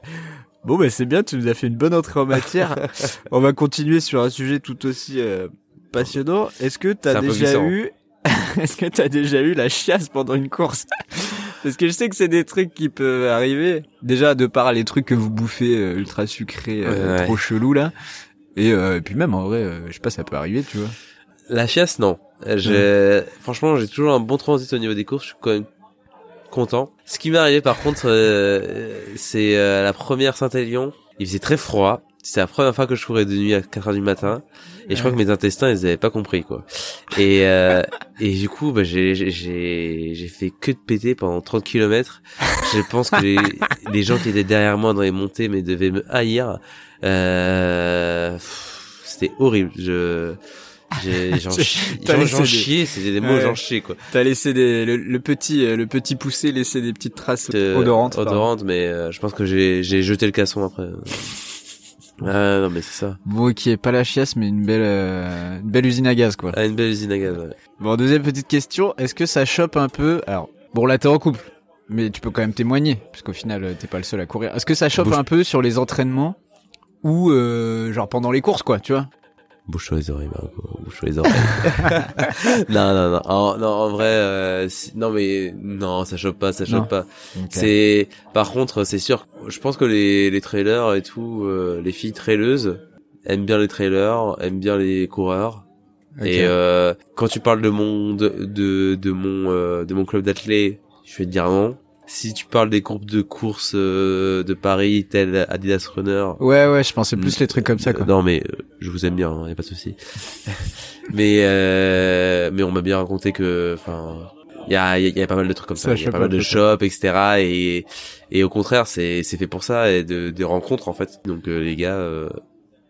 S1: Bon, bah c'est bien, tu nous as fait une bonne entrée en matière. On va continuer sur un sujet tout aussi euh, passionnant. Est-ce que t'as déjà eu, est-ce que t'as déjà eu la chiasse pendant une course? Parce que je sais que c'est des trucs qui peuvent arriver. Déjà de par les trucs que vous bouffez euh, ultra sucrés, euh,
S2: Ouais, ouais.
S1: trop chelous là. Et, euh, et puis même en vrai, euh, je sais pas, ça peut arriver, tu vois.
S2: La chiasse, non. Euh, J'ai, franchement, j'ai toujours un bon transit au niveau des courses. Je suis quand même content. Ce qui m'est arrivé, par contre, euh, c'est euh, la première Saint-Élion. Il faisait très froid. C'était la première fois que je courais de nuit à 4 heures du matin. Et je crois que mes intestins, ils avaient pas compris, quoi. Et, euh, et du coup, bah, j'ai, j'ai, j'ai fait que de péter pendant 30 kilomètres. Je pense que les, les gens qui étaient derrière moi dans les montées, mais devaient me haïr. Euh, c'était horrible. Je, j'ai, j'en
S1: Tu-
S2: chi-
S1: t'as
S2: j'en-
S1: laissé
S2: j'en
S1: des-
S2: chiais, c'était des mots,
S1: Ouais.
S2: j'en chiais, quoi.
S1: T'as laissé des, le, le petit, euh, le petit poussé laisser des petites traces
S2: Euh,
S1: odorantes.
S2: odorantes, mais euh, je pense que j'ai, j'ai jeté le casson après. Ah non, mais c'est ça.
S1: Bon, qui est pas la chiasse, mais une belle, euh, une belle usine à gaz, quoi.
S2: Ah, une belle usine à gaz, ouais.
S1: Bon, deuxième petite question. Est-ce que ça chope un peu Alors, bon, là, t'es en couple, mais tu peux quand même témoigner, parce qu'au final, t'es pas le seul à courir. Est-ce que ça chope
S2: Bouge-
S1: un peu sur les entraînements ou euh, genre pendant les courses, quoi, tu vois
S2: Bouche-toi les oreilles, Marco. Bouche-toi les oreilles. non, non, non. En, non, en vrai, euh, si- non, mais non, ça chope pas, ça chope
S1: Non.
S2: pas. C'est, par contre, c'est sûr. Je pense que les, les trailers et tout, euh, les filles traileuses aiment bien les trailers, aiment bien les coureurs.
S1: Ok.
S2: Et euh, quand tu parles de mon de de, de mon euh, de mon club d'athlètes, je vais te dire non. Si tu parles des groupes de course euh, de Paris, tel Adidas Runner,
S1: Ouais, ouais, je pensais plus les trucs comme ça, quoi.
S2: non mais euh, je vous aime bien, hein, y a pas de souci. mais euh, mais on m'a bien raconté que, enfin, il y a, y, a, y a pas mal de trucs comme
S1: Ça.
S2: Il y a pas mal de shops, etc. Et et au contraire, c'est c'est fait pour ça et de des rencontres en fait. Donc euh, les gars, euh,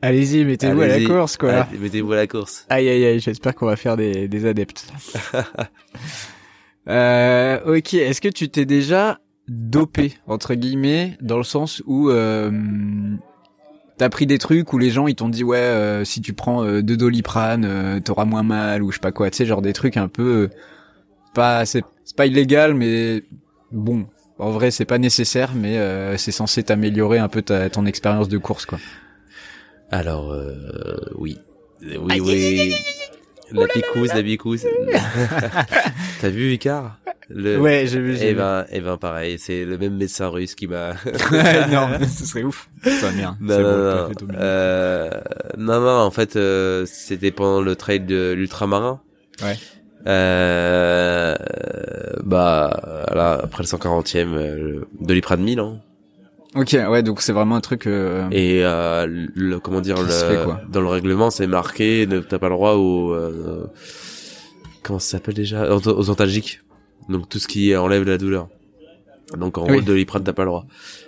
S1: Allez-y, mettez-vous à la course, quoi.
S2: Mettez-vous à la course.
S1: Aïe, aïe, aïe, j'espère qu'on va faire des, des adeptes. euh, ok, est-ce que tu t'es déjà dopé, entre guillemets, dans le sens où euh, t'as pris des trucs où les gens ils t'ont dit ouais, euh, si tu prends euh, deux doliprane, euh, t'auras moins mal, ou je sais pas quoi, tu sais, genre des trucs un peu... euh, pas, c'est pas illégal, mais bon, en vrai c'est pas nécessaire, mais euh, c'est censé t'améliorer un peu ta, ton expérience de course, quoi.
S2: Alors, euh, oui. Oui, oui. La picouse, la picouse. T'as vu Icar le...
S1: Ouais, j'ai vu, j'ai
S2: Eh ben, eh ben, pareil, c'est le même médecin russe qui m'a.
S1: non, ce serait ouf. Putain, merde.
S2: Non,
S1: C'est
S2: non,
S1: bon,
S2: non.
S1: fait.
S2: Euh, non, non, en fait, euh, c'était pendant le trail de l'ultramarin.
S1: Ouais.
S2: Euh, bah, là, après le 140e, euh, de l'Iprane 1000, hein.
S1: Ok, ouais, donc c'est vraiment un truc. Euh...
S2: Et euh, le comment dire le,
S1: se fait, quoi.
S2: dans le règlement c'est marqué t'as pas le droit au euh, comment ça s'appelle déjà aux, antalgiques donc tout ce qui enlève la douleur donc en
S1: Oui.
S2: gros de l'iprane t'as pas le droit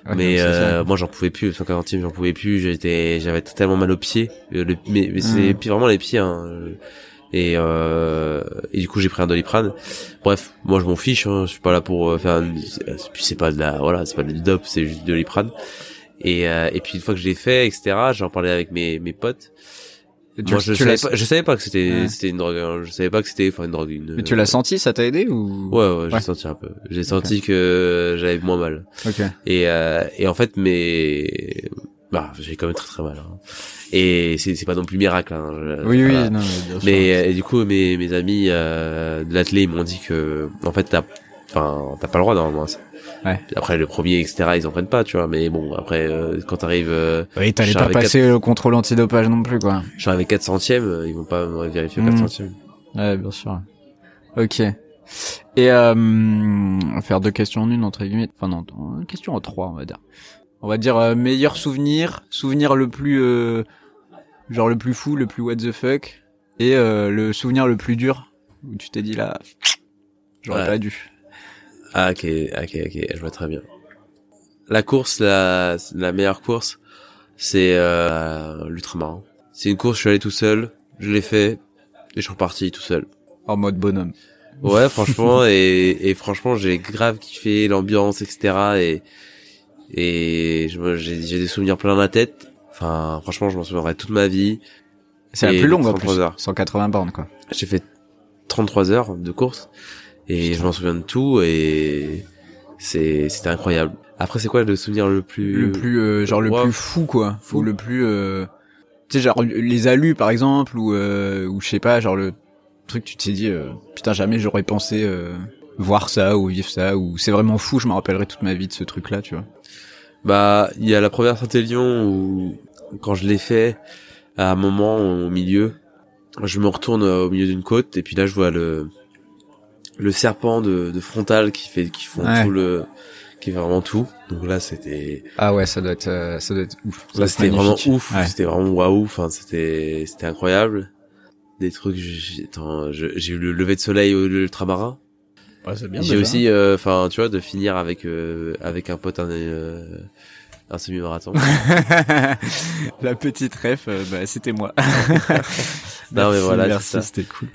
S1: ouais,
S2: mais
S1: c'est
S2: euh, moi j'en pouvais plus le 140e j'en pouvais plus j'étais j'avais tellement mal aux pieds Euh, le, mais, mais c'est
S1: Mm.
S2: puis vraiment les pieds hein. Et euh, et du coup j'ai pris un doliprane bref moi je m'en fiche hein. je suis pas là pour euh, faire une... puis c'est pas de la voilà c'est pas du dope c'est juste de doliprane et euh, et puis une fois que je l'ai fait etc j'en parlais avec mes mes potes
S1: tu,
S2: moi je savais pas je savais pas que c'était
S1: Ouais.
S2: c'était une drogue hein. je savais pas que c'était enfin une drogue une
S1: Mais tu l'as senti, ça t'a aidé ou?
S2: Ouais ouais j'ai senti un peu j'ai senti que j'avais moins mal
S1: Ok.
S2: et, euh, et en fait, mais bah, j'ai quand même très très mal. hein. Et c'est c'est pas non plus miracle. Hein. Je-
S1: Oui, oui, non, mais.
S2: Mais euh, et du coup, mes mes amis euh, de l'athlé ils m'ont dit que en fait t'as enfin t'as pas le droit normalement.
S1: Ouais.
S2: Après le premier etc ils en prennent pas tu vois. Mais bon après euh, quand t'arrives euh,
S1: oui, t'allais pas passer le contrôle antidopage non plus, quoi.
S2: je suis avec 4 centièmes euh, ils vont pas vérifier au
S1: Mm.
S2: 4 centièmes.
S1: Ouais, bien sûr. Ok. Et euh, on va faire deux questions en une entre guillemets. Enfin non, une question en trois, on va dire. On va dire euh, meilleur souvenir, souvenir le plus euh, genre le plus fou, le plus what the fuck, et euh, le souvenir le plus dur où tu t'es dit là, j'aurais
S2: Ouais.
S1: pas dû.
S2: Ah ok ok ok je vois très bien. La course la la meilleure course c'est euh, l'ultramarin. C'est une course je suis allé tout seul je l'ai fait et je suis reparti tout seul.
S1: En mode bonhomme.
S2: Ouais, franchement, et, et franchement, j'ai grave kiffé l'ambiance, etc. Et, et j'ai des souvenirs plein la tête. Enfin, franchement, je m'en souviendrai toute ma vie.
S1: C'est la plus longue en
S2: 33
S1: plus.
S2: heures.
S1: 180 bornes quoi.
S2: J'ai fait 33 heures de course et je m'en souviens de tout et c'est c'était incroyable. Après, c'est quoi le souvenir le plus
S1: le plus euh, genre le plus fou quoi
S2: Fou.
S1: ou le plus euh, tu sais genre les alus par exemple ou euh, ou je sais pas genre le truc tu t'es dit euh, putain jamais j'aurais pensé euh, voir ça ou vivre ça ou c'est vraiment fou je me rappellerai toute ma vie de ce truc là tu vois
S2: Bah, il y a la première Saint-Élion où, quand je l'ai fait, à un moment au milieu, je me retourne au milieu d'une côte et puis là je vois le le serpent de, de frontal qui fait qui font
S1: Ouais.
S2: tout le qui fait vraiment tout. Donc là c'était
S1: ah ouais ça doit être euh, ça doit être ouf
S2: là, c'était vraiment ouf,
S1: Ouais.
S2: c'était vraiment waouh, enfin c'était c'était incroyable. Des trucs j'ai eu le lever de soleil au ultramarin.
S1: Ouais, c'est bien
S2: J'ai aussi euh, enfin tu vois de finir avec euh, avec un pote un euh, un semi-marathon.
S1: la petite ref euh, bah, c'était moi
S2: Non, mais
S1: Merci,
S2: voilà, c'est
S1: merci
S2: ça.
S1: c'était cool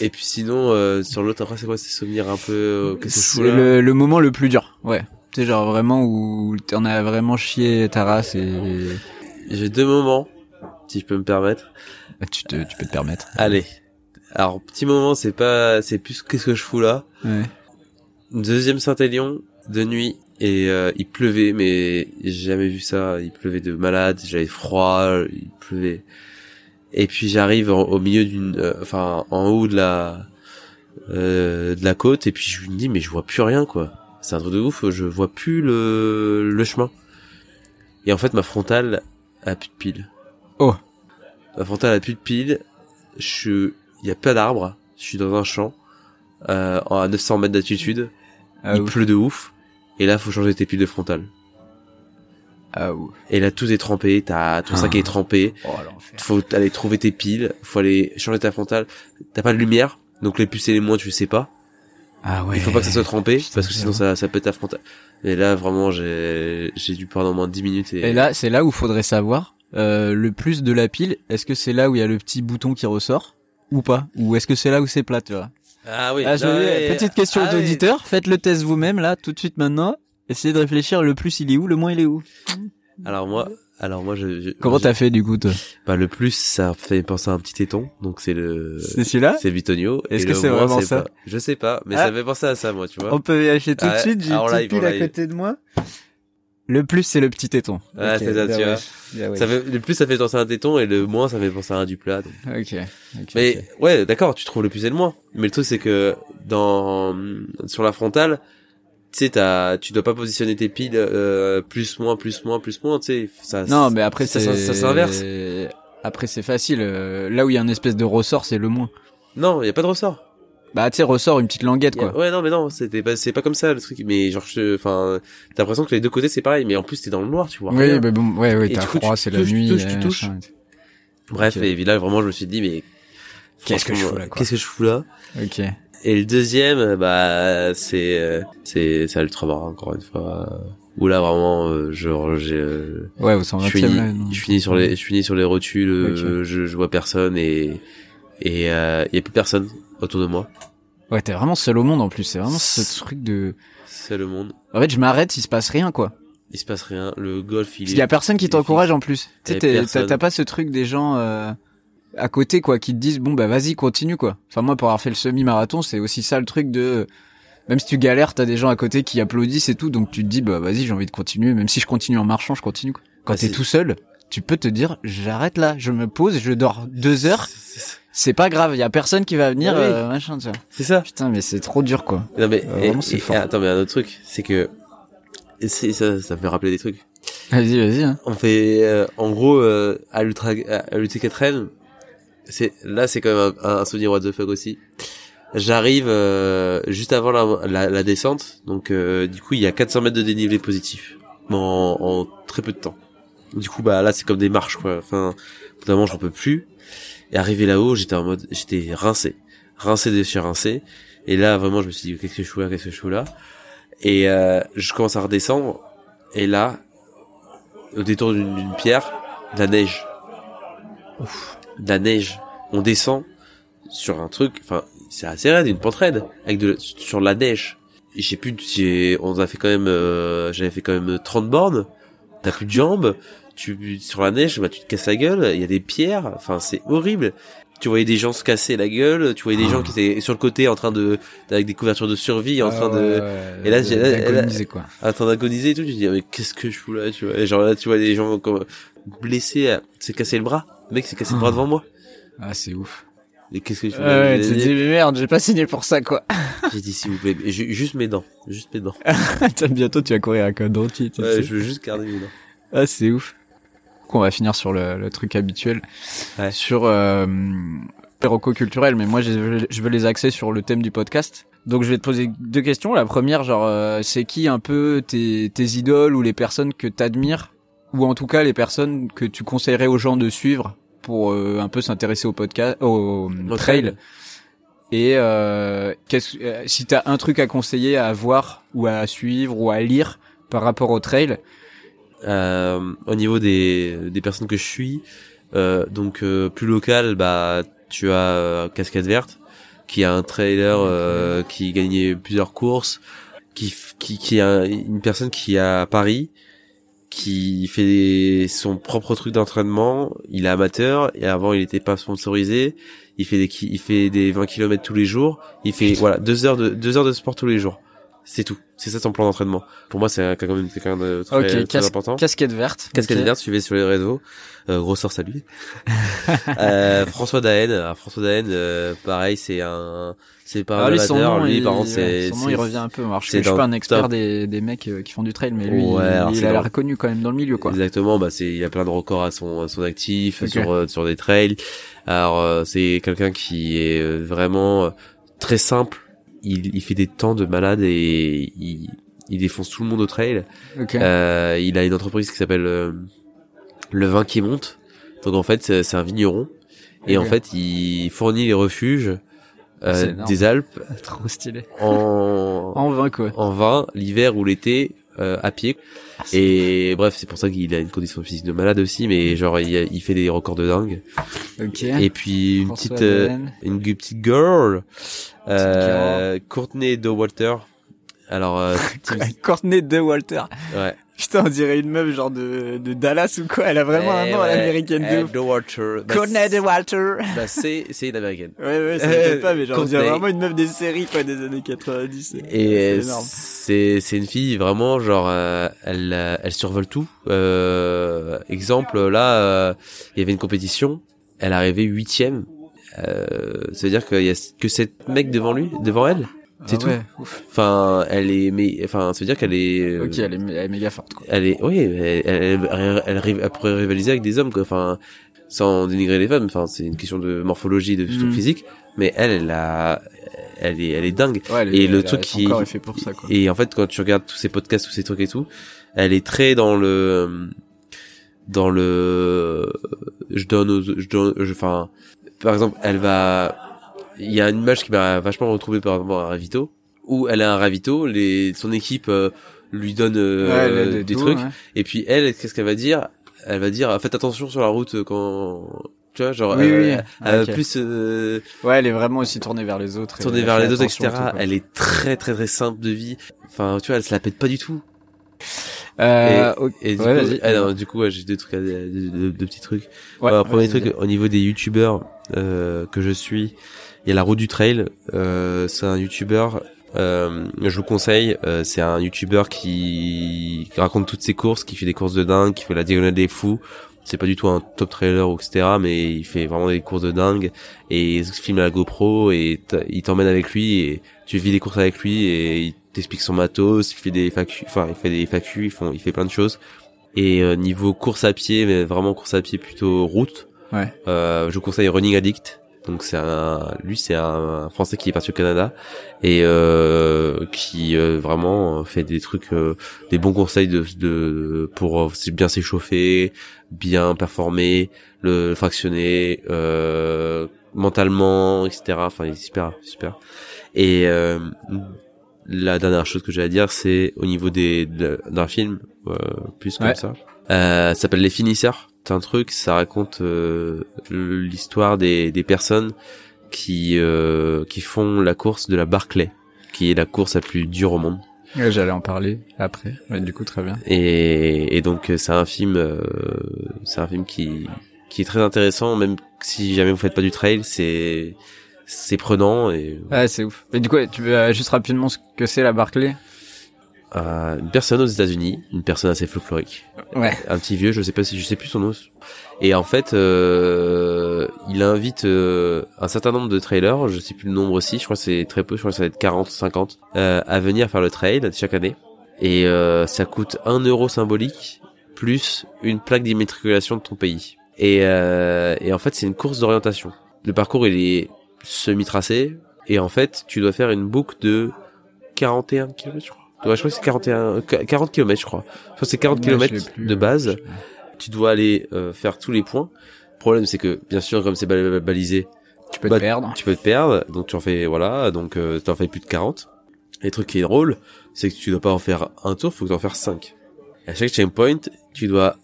S2: Et puis sinon, euh, sur l'autre, après, c'est quoi ces souvenirs un peu... euh, Qu'est-ce que
S1: c'est le, le moment le plus dur ouais tu sais genre vraiment où t'en as vraiment chié ta race et
S2: J'ai deux moments, si je peux me permettre.
S1: Bah, tu te tu peux te permettre
S2: Allez. Alors, petit moment, c'est pas... C'est plus qu'est-ce que je fous là.
S1: ouais
S2: Deuxième Saint-Élion, de nuit, et euh, il pleuvait, mais j'ai jamais vu ça. Il pleuvait de malade, j'avais froid, il pleuvait. Et puis j'arrive au milieu d'une... euh, Enfin, en haut de la... euh, de la côte, et puis je me dis, mais je vois plus rien, quoi. C'est un truc de ouf, je vois plus le, le chemin. Et en fait, ma frontale a plus de pile.
S1: Oh.
S2: Ma frontale a plus de pile. Je, il y a pas d'arbres. Je suis dans un champ, euh, à 900 mètres d'altitude.
S1: ah
S2: il
S1: ouf.
S2: pleut de ouf. Et là, faut changer tes piles de frontale.
S1: ah ouf.
S2: Et là, tout est trempé. T'as ton sac
S1: Ah.
S2: est trempé.
S1: Oh.
S2: Faut aller trouver tes piles. Faut aller changer ta frontale. T'as pas de lumière. Donc les plus et les moins, tu sais pas.
S1: Ah ouais.
S2: Il faut pas que ça soit trempé
S1: Putain,
S2: parce que sinon ça, ça pète ta frontale. Et là, vraiment, j'ai, j'ai dû prendre au moins 10 minutes et,
S1: Et là, c'est là où faudrait savoir euh, le plus de la pile, est-ce que c'est là où il y a le petit bouton qui ressort? Ou pas Ou est-ce que c'est là où c'est plat, tu vois
S2: Ah oui.
S1: Ah, je
S2: non, ouais,
S1: Petite question
S2: ah oui.
S1: faites le test vous-même là, tout de suite maintenant. Essayez de réfléchir, le plus il est où, le moins il est où
S2: Alors moi, alors moi, je, je-
S1: Comment t'as fait du coup toi
S2: Bah le plus, ça fait penser à un petit téton, donc c'est le.
S1: C'est celui-là
S2: C'est Bitonio.
S1: Est-ce que c'est vraiment ça
S2: pas. Je sais pas, mais
S1: Ah.
S2: ça fait penser à ça, moi, tu vois.
S1: On peut vérifier tout de
S2: Ouais,
S1: suite, j'ai une pile à côté de moi. Le plus c'est le petit téton.
S2: Ouais,
S1: Ok,
S2: c'est ça,
S1: bien
S2: tu vois.
S1: ouais.
S2: Ça fait, le plus, ça fait penser à un téton, et le moins, ça fait penser à un duplat. donc.
S1: Ok. ok,
S2: Mais ouais, d'accord, tu trouves le plus et le moins. Mais le truc c'est que dans sur la frontale, tu sais, t'as, tu dois pas positionner tes piles euh, plus moins plus moins plus moins, tu sais. Ça,
S1: Non, mais après
S2: ça,
S1: c'est
S2: ça, ça s'inverse.
S1: Après c'est facile. euh, Là où il y a une espèce de ressort, c'est le moins.
S2: Non, y a pas de ressort.
S1: Bah tu sais ressort une petite languette quoi.
S2: Ouais, non, mais non, c'était pas, c'est pas comme ça le truc. Mais genre, je- enfin, t'as l'impression que les deux côtés c'est pareil, mais en plus t'es dans le noir, tu vois.
S1: Oui,
S2: rien.
S1: mais bon, ouais, ouais, t'as froid, c'est la
S2: touches, tu
S1: nuit.
S2: touches, tu
S1: euh,
S2: touches.
S1: machin.
S2: Bref,
S1: Ok.
S2: et là vraiment je me suis dit mais
S1: Qu'est-ce que je fous là, quoi.
S2: Qu'est-ce que je fous là?
S1: Ok.
S2: Et le deuxième, bah, c'est, euh, c'est, c'est Ultramar, encore une fois. Où là, vraiment, euh, genre, j'ai, euh,
S1: Ouais, 120
S2: je finis,
S1: là.
S2: je finis sur les, je finis sur les rotules, euh, je, je vois personne et, et, euh, y a plus personne autour de moi.
S1: Ouais, t'es vraiment seul au monde en plus. C'est vraiment ce truc de.
S2: C'est le monde.
S1: En fait, je m'arrête, il se passe rien quoi.
S2: Il se passe rien. Le golf, il
S1: Il y a personne qui t'encourage en plus. Tu sais, t'as pas ce truc des gens euh, à côté quoi qui te disent bon bah vas-y continue quoi. Enfin moi pour avoir fait le semi-marathon c'est aussi ça le truc de même si tu galères t'as des gens à côté qui applaudissent et tout donc tu te dis bah vas-y j'ai envie de continuer même si je continue en marchant je continue quoi. Quand
S2: Ah,
S1: t'es tout seul tu peux te dire j'arrête là je me pose je dors deux heures
S2: C'est-
S1: pas grave il y a personne qui va venir
S2: Ah oui.
S1: euh, machin tu vois.
S2: C'est ça.
S1: Putain mais c'est trop dur quoi.
S2: Non, mais,
S1: Euh,
S2: et-
S1: vraiment, c'est
S2: et-
S1: fort.
S2: et attends, mais un autre truc, c'est que, c'est, ça, ça me fait rappeler des trucs.
S1: Vas-y vas-y. Hein.
S2: On fait, euh, en gros, euh, à l'ultra, à l'UT4N, c'est, là, c'est quand même un, un souvenir what the fuck aussi. J'arrive, euh, juste avant la, la, la descente, donc, euh, du coup, il y a 400 mètres de dénivelé positif. En, en très peu de temps. Du coup, bah, là, c'est comme des marches, quoi. Enfin, évidemment, j'en peux plus. Et arrivé là-haut, j'étais en mode, j'étais rincé. Rincé de chez rincé. Et là, vraiment, je me suis dit, qu'est-ce que je fous là, qu'est-ce que je fous là? Et, euh, je commence à redescendre. Et là, au détour d'une pierre, de la neige. De la neige. On descend sur un truc, enfin, c'est assez raide, une pente raide, avec de, sur la neige. J'ai plus, j'ai, on a fait quand même, euh, j'avais fait quand même 30 bornes. T'as plus de jambes. Tu, sur la neige, bah, tu te casses la gueule. Il y a des pierres. Enfin, c'est horrible. Tu voyais des gens se casser la gueule. Tu voyais des gens qui étaient sur le côté en train de, avec des couvertures de survie, en train de, Et là, j'ai-
S1: d'agoniser, quoi.
S2: en train d'agoniser et tout, tu te dis, ah, mais qu'est-ce que je fous là, tu vois. Et genre là, tu vois des gens comme, blessés, s'est cassé le bras. Le mec s'est cassé le bras devant moi.
S1: Ah c'est ouf.
S2: Et qu'est-ce que je fous
S1: Ouais, ouais, tu dis mais merde j'ai pas signé pour ça quoi.
S2: j'ai dit, s'il vous plaît, ju- juste mes dents. Juste mes dents.
S1: Bientôt tu vas courir avec un dentier. tu
S2: Ouais,
S1: sais.
S2: je veux juste garder mes dents.
S1: Ah, c'est ouf. On va finir sur le, le truc habituel.
S2: Ouais.
S1: Sur euh, culturel, mais moi je, je veux les axer sur le thème du podcast. Donc je vais te poser deux questions. La première, genre, euh, c'est qui un peu tes, tes idoles ou les personnes que t'admires, ou en tout cas les personnes que tu conseillerais aux gens de suivre pour euh, un peu s'intéresser au podcast, au, trail?
S2: trail.
S1: Et euh, qu'est-ce- euh, si t'as un truc à conseiller à voir ou à suivre ou à lire par rapport au trail,
S2: au niveau des, des personnes que je suis, euh, donc euh, plus local, bah tu as euh, Cascade Verte, qui a un trailer euh, qui gagnait plusieurs courses, qui qui qui a une personne qui est à Paris, qui fait son propre truc d'entraînement. Il est amateur et avant il était pas sponsorisé. Il fait des il fait des 20 km tous les jours. Il fait voilà deux heures de deux heures de sport tous les jours. C'est tout. C'est ça son plan d'entraînement. Pour moi, c'est un- quand même quelqu'un de très,
S1: Ok,
S2: très
S1: cas-
S2: important.
S1: casquette verte.
S2: Cascade
S1: Ok.
S2: verte, suivez sur les réseaux. Euh, gros sort salut. euh, François Daen, alors François Daen, euh, pareil, c'est un, c'est pas un
S1: Ah, lui, son nom,
S2: lui,
S1: il,
S2: par contre,
S1: ouais,
S2: c'est,
S1: son nom,
S2: c'est-
S1: il revient un peu. Alors, je, suis- je suis pas un expert
S2: top.
S1: des, des mecs euh, qui font du trail, mais lui,
S2: Ouais, alors
S1: il, il a
S2: dans-
S1: l'air connu quand même dans le milieu, quoi.
S2: Exactement, bah c'est, il a plein de records à son, à son actif sur, euh, sur des trails. Alors, euh, c'est quelqu'un qui est euh, vraiment euh, très simple. Il, il fait des temps de malade et il, il défonce tout le monde au trail.
S1: Ok.
S2: Euh, il a une entreprise qui s'appelle euh, Le Vin qui monte. Donc en fait, c'est un vigneron. Et en fait, il fournit les refuges euh, des Alpes
S1: Trop stylé.
S2: en,
S1: En vain, quoi.
S2: en vin l'hiver ou l'été euh, à pied. Et bref, c'est pour ça qu'il a une condition physique de malade aussi, mais genre il, il fait des records de dingue.
S1: Ok.
S2: Et puis une
S1: François
S2: petite euh, une petite girl, euh, Courtney de Walter. Alors euh,
S1: Courtney de Walter.
S2: ouais.
S1: Putain, on dirait une meuf genre de, de Dallas ou quoi. Elle a vraiment un
S2: Eh
S1: nom à
S2: ouais,
S1: l'américaine
S2: eh,
S1: de ouf.
S2: de Walter. Bah,
S1: Courtney de Walter.
S2: bah, c'est c'est une américaine.
S1: Ouais, ouais, ça
S2: Euh,
S1: pas, mais genre, on dirait vraiment une meuf des séries, quoi, des années 90. C'est-
S2: Et
S1: c'est
S2: c'est une fille vraiment genre euh, elle euh, elle survole tout. Euh, exemple là, euh, il y avait une compétition, elle arrivée huitième. Euh, ça veut dire qu'il y a que sept mecs devant lui, devant elle? C'est
S1: Ah
S2: tout.
S1: ouais, ouf.
S2: Enfin, elle est mais enfin, ça veut dire qu'elle est euh,
S1: Ok, elle est, elle est méga forte, quoi.
S2: elle est oui, elle, elle, elle, elle, pourrait rivaliser avec des hommes quoi. Enfin, sans dénigrer les femmes. Enfin, c'est une question de morphologie, de
S1: Mm.
S2: physique. Mais elle, elle a, elle est, elle est dingue.
S1: Ouais,
S2: Et le truc qui-
S1: corps est fait pour ça, quoi.
S2: Et en fait, quand tu regardes tous ces podcasts, tous ces trucs et tout, elle est très dans le, dans le, je donne aux, je donne, je- enfin, par exemple, elle va, il y a une image qui m'a vachement retrouvé par rapport à ravito, où elle a un ravito, les, son équipe euh, lui donne euh,
S1: Ouais,
S2: des
S1: tout,
S2: trucs,
S1: ouais.
S2: et puis elle, qu'est-ce qu'elle va dire? Elle va dire, faites attention sur la route quand, tu vois, genre,
S1: Oui,
S2: elle,
S1: oui.
S2: plus euh,
S1: Ouais, elle est vraiment aussi tournée vers les autres. elle
S2: vers les autres, etc.
S1: tout,
S2: elle est très très très simple de vie. Enfin, tu vois, elle se la pète pas du tout.
S1: Euh,
S2: et, et du,
S1: ouais,
S2: coup,
S1: vas-y.
S2: ah du coup, ouais, j'ai deux trucs, deux, deux- deux petits trucs.
S1: Ouais,
S2: Euh, premier
S1: vas-y,
S2: truc, au niveau des youtubeurs euh, que je suis, il y a la route du trail. Euh, c'est un youtubeur. Euh, je vous conseille. euh, c'est un youtubeur qui, qui raconte toutes ses courses, qui fait des courses de dingue, qui fait la diagonale des fous. C'est pas du tout un top trailer ou etc. Mais il fait vraiment des courses de dingue et il se filme à la GoPro et il t'emmène avec lui et tu vis des courses avec lui et il t'explique son matos. Il fait des FAQ, enfin il fait des FAQ, il, font, il fait plein de choses. Et euh, niveau course à pied, mais vraiment course à pied plutôt route,
S1: Ouais.
S2: euh, je vous conseille Running Addict. Donc c'est un, lui c'est un Français qui est parti au Canada et euh, qui euh, vraiment fait des trucs, euh, des bons conseils de, de pour euh, bien s'échauffer, bien performer, le fractionner, euh, mentalement, etc. Enfin il est super, super. Et euh, la dernière chose que j'ai à dire, c'est au niveau des de- d'un film euh, plus comme
S1: Ouais.
S2: ça. Euh, ça s'appelle Les Finisseurs. C'est un truc, ça raconte euh, l'histoire des, des personnes qui euh, qui font la course de la Barclay, qui est la course la plus dure au monde.
S1: Ouais, J'allais en parler après. Ouais, du coup, très bien.
S2: Et, et donc c'est un film, euh, c'est un film qui qui est très intéressant, même si jamais vous faites pas du trail, c'est c'est prenant et
S1: Ouais, c'est ouf. Mais du coup, tu veux euh, juste rapidement ce que c'est la Barclay?
S2: Euh, une personne aux États-Unis, une personne assez folklorique,
S1: Ouais.
S2: un petit vieux, je sais pas si je sais plus son nom. Et en fait, euh, il invite euh, un certain nombre de trailers, je sais plus le nombre aussi, je crois que c'est très peu, je crois que ça va être 40, 50, euh, à venir faire le trail chaque année. Et euh, ça coûte un euro symbolique plus une plaque d'immatriculation de ton pays. Et, euh, et en fait, c'est une course d'orientation. Le parcours, il est semi-tracé. Et en fait, tu dois faire une boucle de 41 km, je crois. Ouais, je crois que c'est 41, 40 km, je crois. Je crois que c'est 40
S1: Ouais, je l'ai
S2: km de
S1: euh,
S2: base. Tu dois aller euh, faire tous les points. Le problème, c'est que, bien sûr, comme c'est bal- balisé,
S1: Tu peux
S2: Bah,
S1: te perdre.
S2: tu peux te perdre. Donc, tu en fais, voilà, donc euh, tu en fais plus de 40. Et le truc qui est drôle, c'est que tu dois pas en faire un tour, faut que tu en fasses 5. Et à chaque checkpoint, tu dois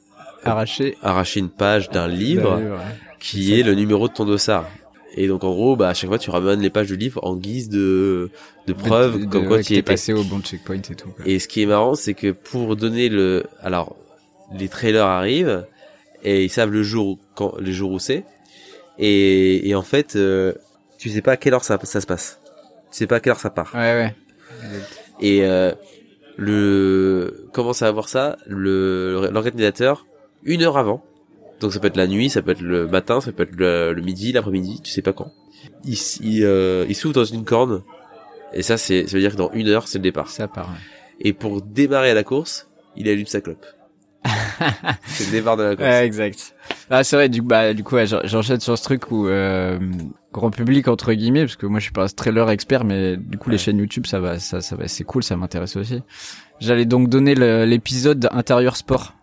S1: Arraché.
S2: arracher une page d'un livre
S1: ouais.
S2: qui est le numéro de ton dossard. Et donc en gros, bah à chaque fois tu ramènes les pages du livre en guise de de preuve
S1: De- de-
S2: comme quoi tu étais.
S1: passé au bon checkpoint et tout. quoi.
S2: Et ce qui est marrant, c'est que pour donner le, alors les trailers arrivent et ils savent le jour quand les jours où c'est. Et, et en fait, euh, tu sais pas à quelle heure ça, ça se passe. Tu sais pas à quelle heure ça part.
S1: Ouais, ouais.
S2: Et euh, le comment ça va voir ça? Le l'organisateur une heure avant. Donc ça peut être la nuit, ça peut être le matin, ça peut être le, le midi, l'après-midi, tu sais pas quand. Il, il, euh, il s'ouvre dans une corne. Et ça, c'est, ça veut dire que dans une heure, c'est le départ.
S1: Ça part. ouais.
S2: Et pour démarrer la course, il allume sa clope. c'est le départ de la course.
S1: Ouais, exact. Ah, c'est vrai, du, bah, du coup, ouais, j'enchaîne sur ce truc où, euh, grand public, entre guillemets, parce que moi, je suis pas un trailer expert, mais du coup, les chaînes YouTube, ça va, ça, ça va, c'est cool, ça m'intéresse aussi. J'allais donc donner l'épisode intérieur sport,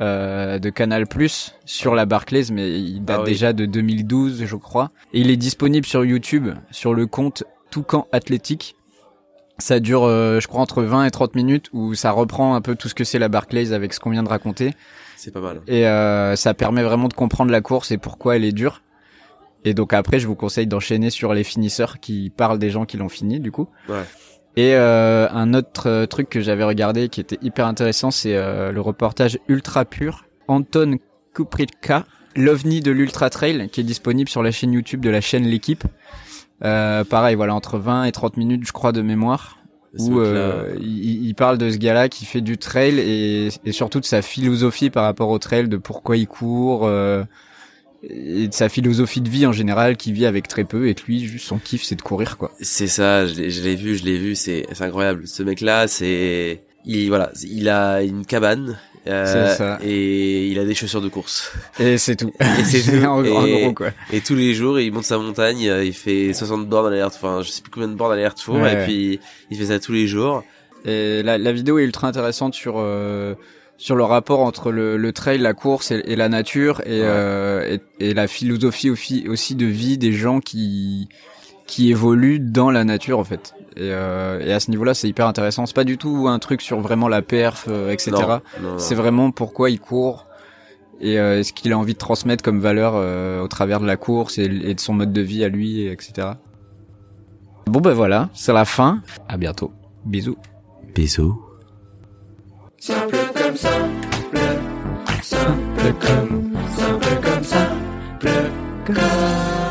S1: euh, de Canal Plus sur la Barclays, mais il date
S2: Ah oui.
S1: déjà de 2012, je crois. Et il est disponible sur YouTube, sur le compte Toucan Athlétique. Ça dure, euh, je crois, entre 20 et 30 minutes où ça reprend un peu tout ce que c'est la Barclays avec ce qu'on vient de raconter.
S2: C'est pas mal.
S1: Et euh, ça permet vraiment de comprendre la course et pourquoi elle est dure. Et donc après, je vous conseille d'enchaîner sur les finisseurs qui parlent des gens qui l'ont fini, du coup.
S2: Ouais.
S1: Et euh, un autre euh, truc que j'avais regardé qui était hyper intéressant, c'est euh, le reportage Ultra Pur, Anton Kupritka, l'ovni de l'Ultra Trail, qui est disponible sur la chaîne YouTube de la chaîne L'équipe. Euh, pareil, voilà, entre 20 et 30 minutes, je crois, de mémoire. Où euh, il, il parle de ce gars-là qui fait du trail et, et surtout de sa philosophie par rapport au trail, de pourquoi il court, euh, et de sa philosophie de vie en général, qui vit avec très peu et que lui, juste son kiff, c'est de courir, quoi.
S2: C'est ça, je l'ai je l'ai vu, je l'ai vu, c'est c'est incroyable. Ce mec-là, c'est il voilà, il a une cabane euh,
S1: ça.
S2: et il a des chaussures de course.
S1: Et c'est tout.
S2: Et c'est tout.
S1: en, en
S2: Et-
S1: gros, quoi.
S2: Et tous les jours, il monte sa montagne, euh, il fait 60 bornes aller-retour, enfin je sais plus combien de bornes aller-retour,
S1: Ouais,
S2: et
S1: ouais.
S2: puis il fait ça tous les jours.
S1: Et la, la vidéo est ultra intéressante sur euh, sur le rapport entre le, le trail, la course et, et la nature et,
S2: Ouais.
S1: euh, et, et la philosophie aussi, aussi de vie des gens qui qui évoluent dans la nature en fait. Et, euh, et à ce niveau-là, c'est hyper intéressant. C'est pas du tout un truc sur vraiment la perf, euh, etc. C'est vraiment pourquoi il court et euh, ce qu'il a envie de transmettre comme valeur euh, au travers de la course et, et de son mode de vie à lui, et etc. Bon ben voilà, c'est la fin. À bientôt. Bisous.
S2: Bisous.
S3: Simple comme simple, simple comme, simple comme simple comme.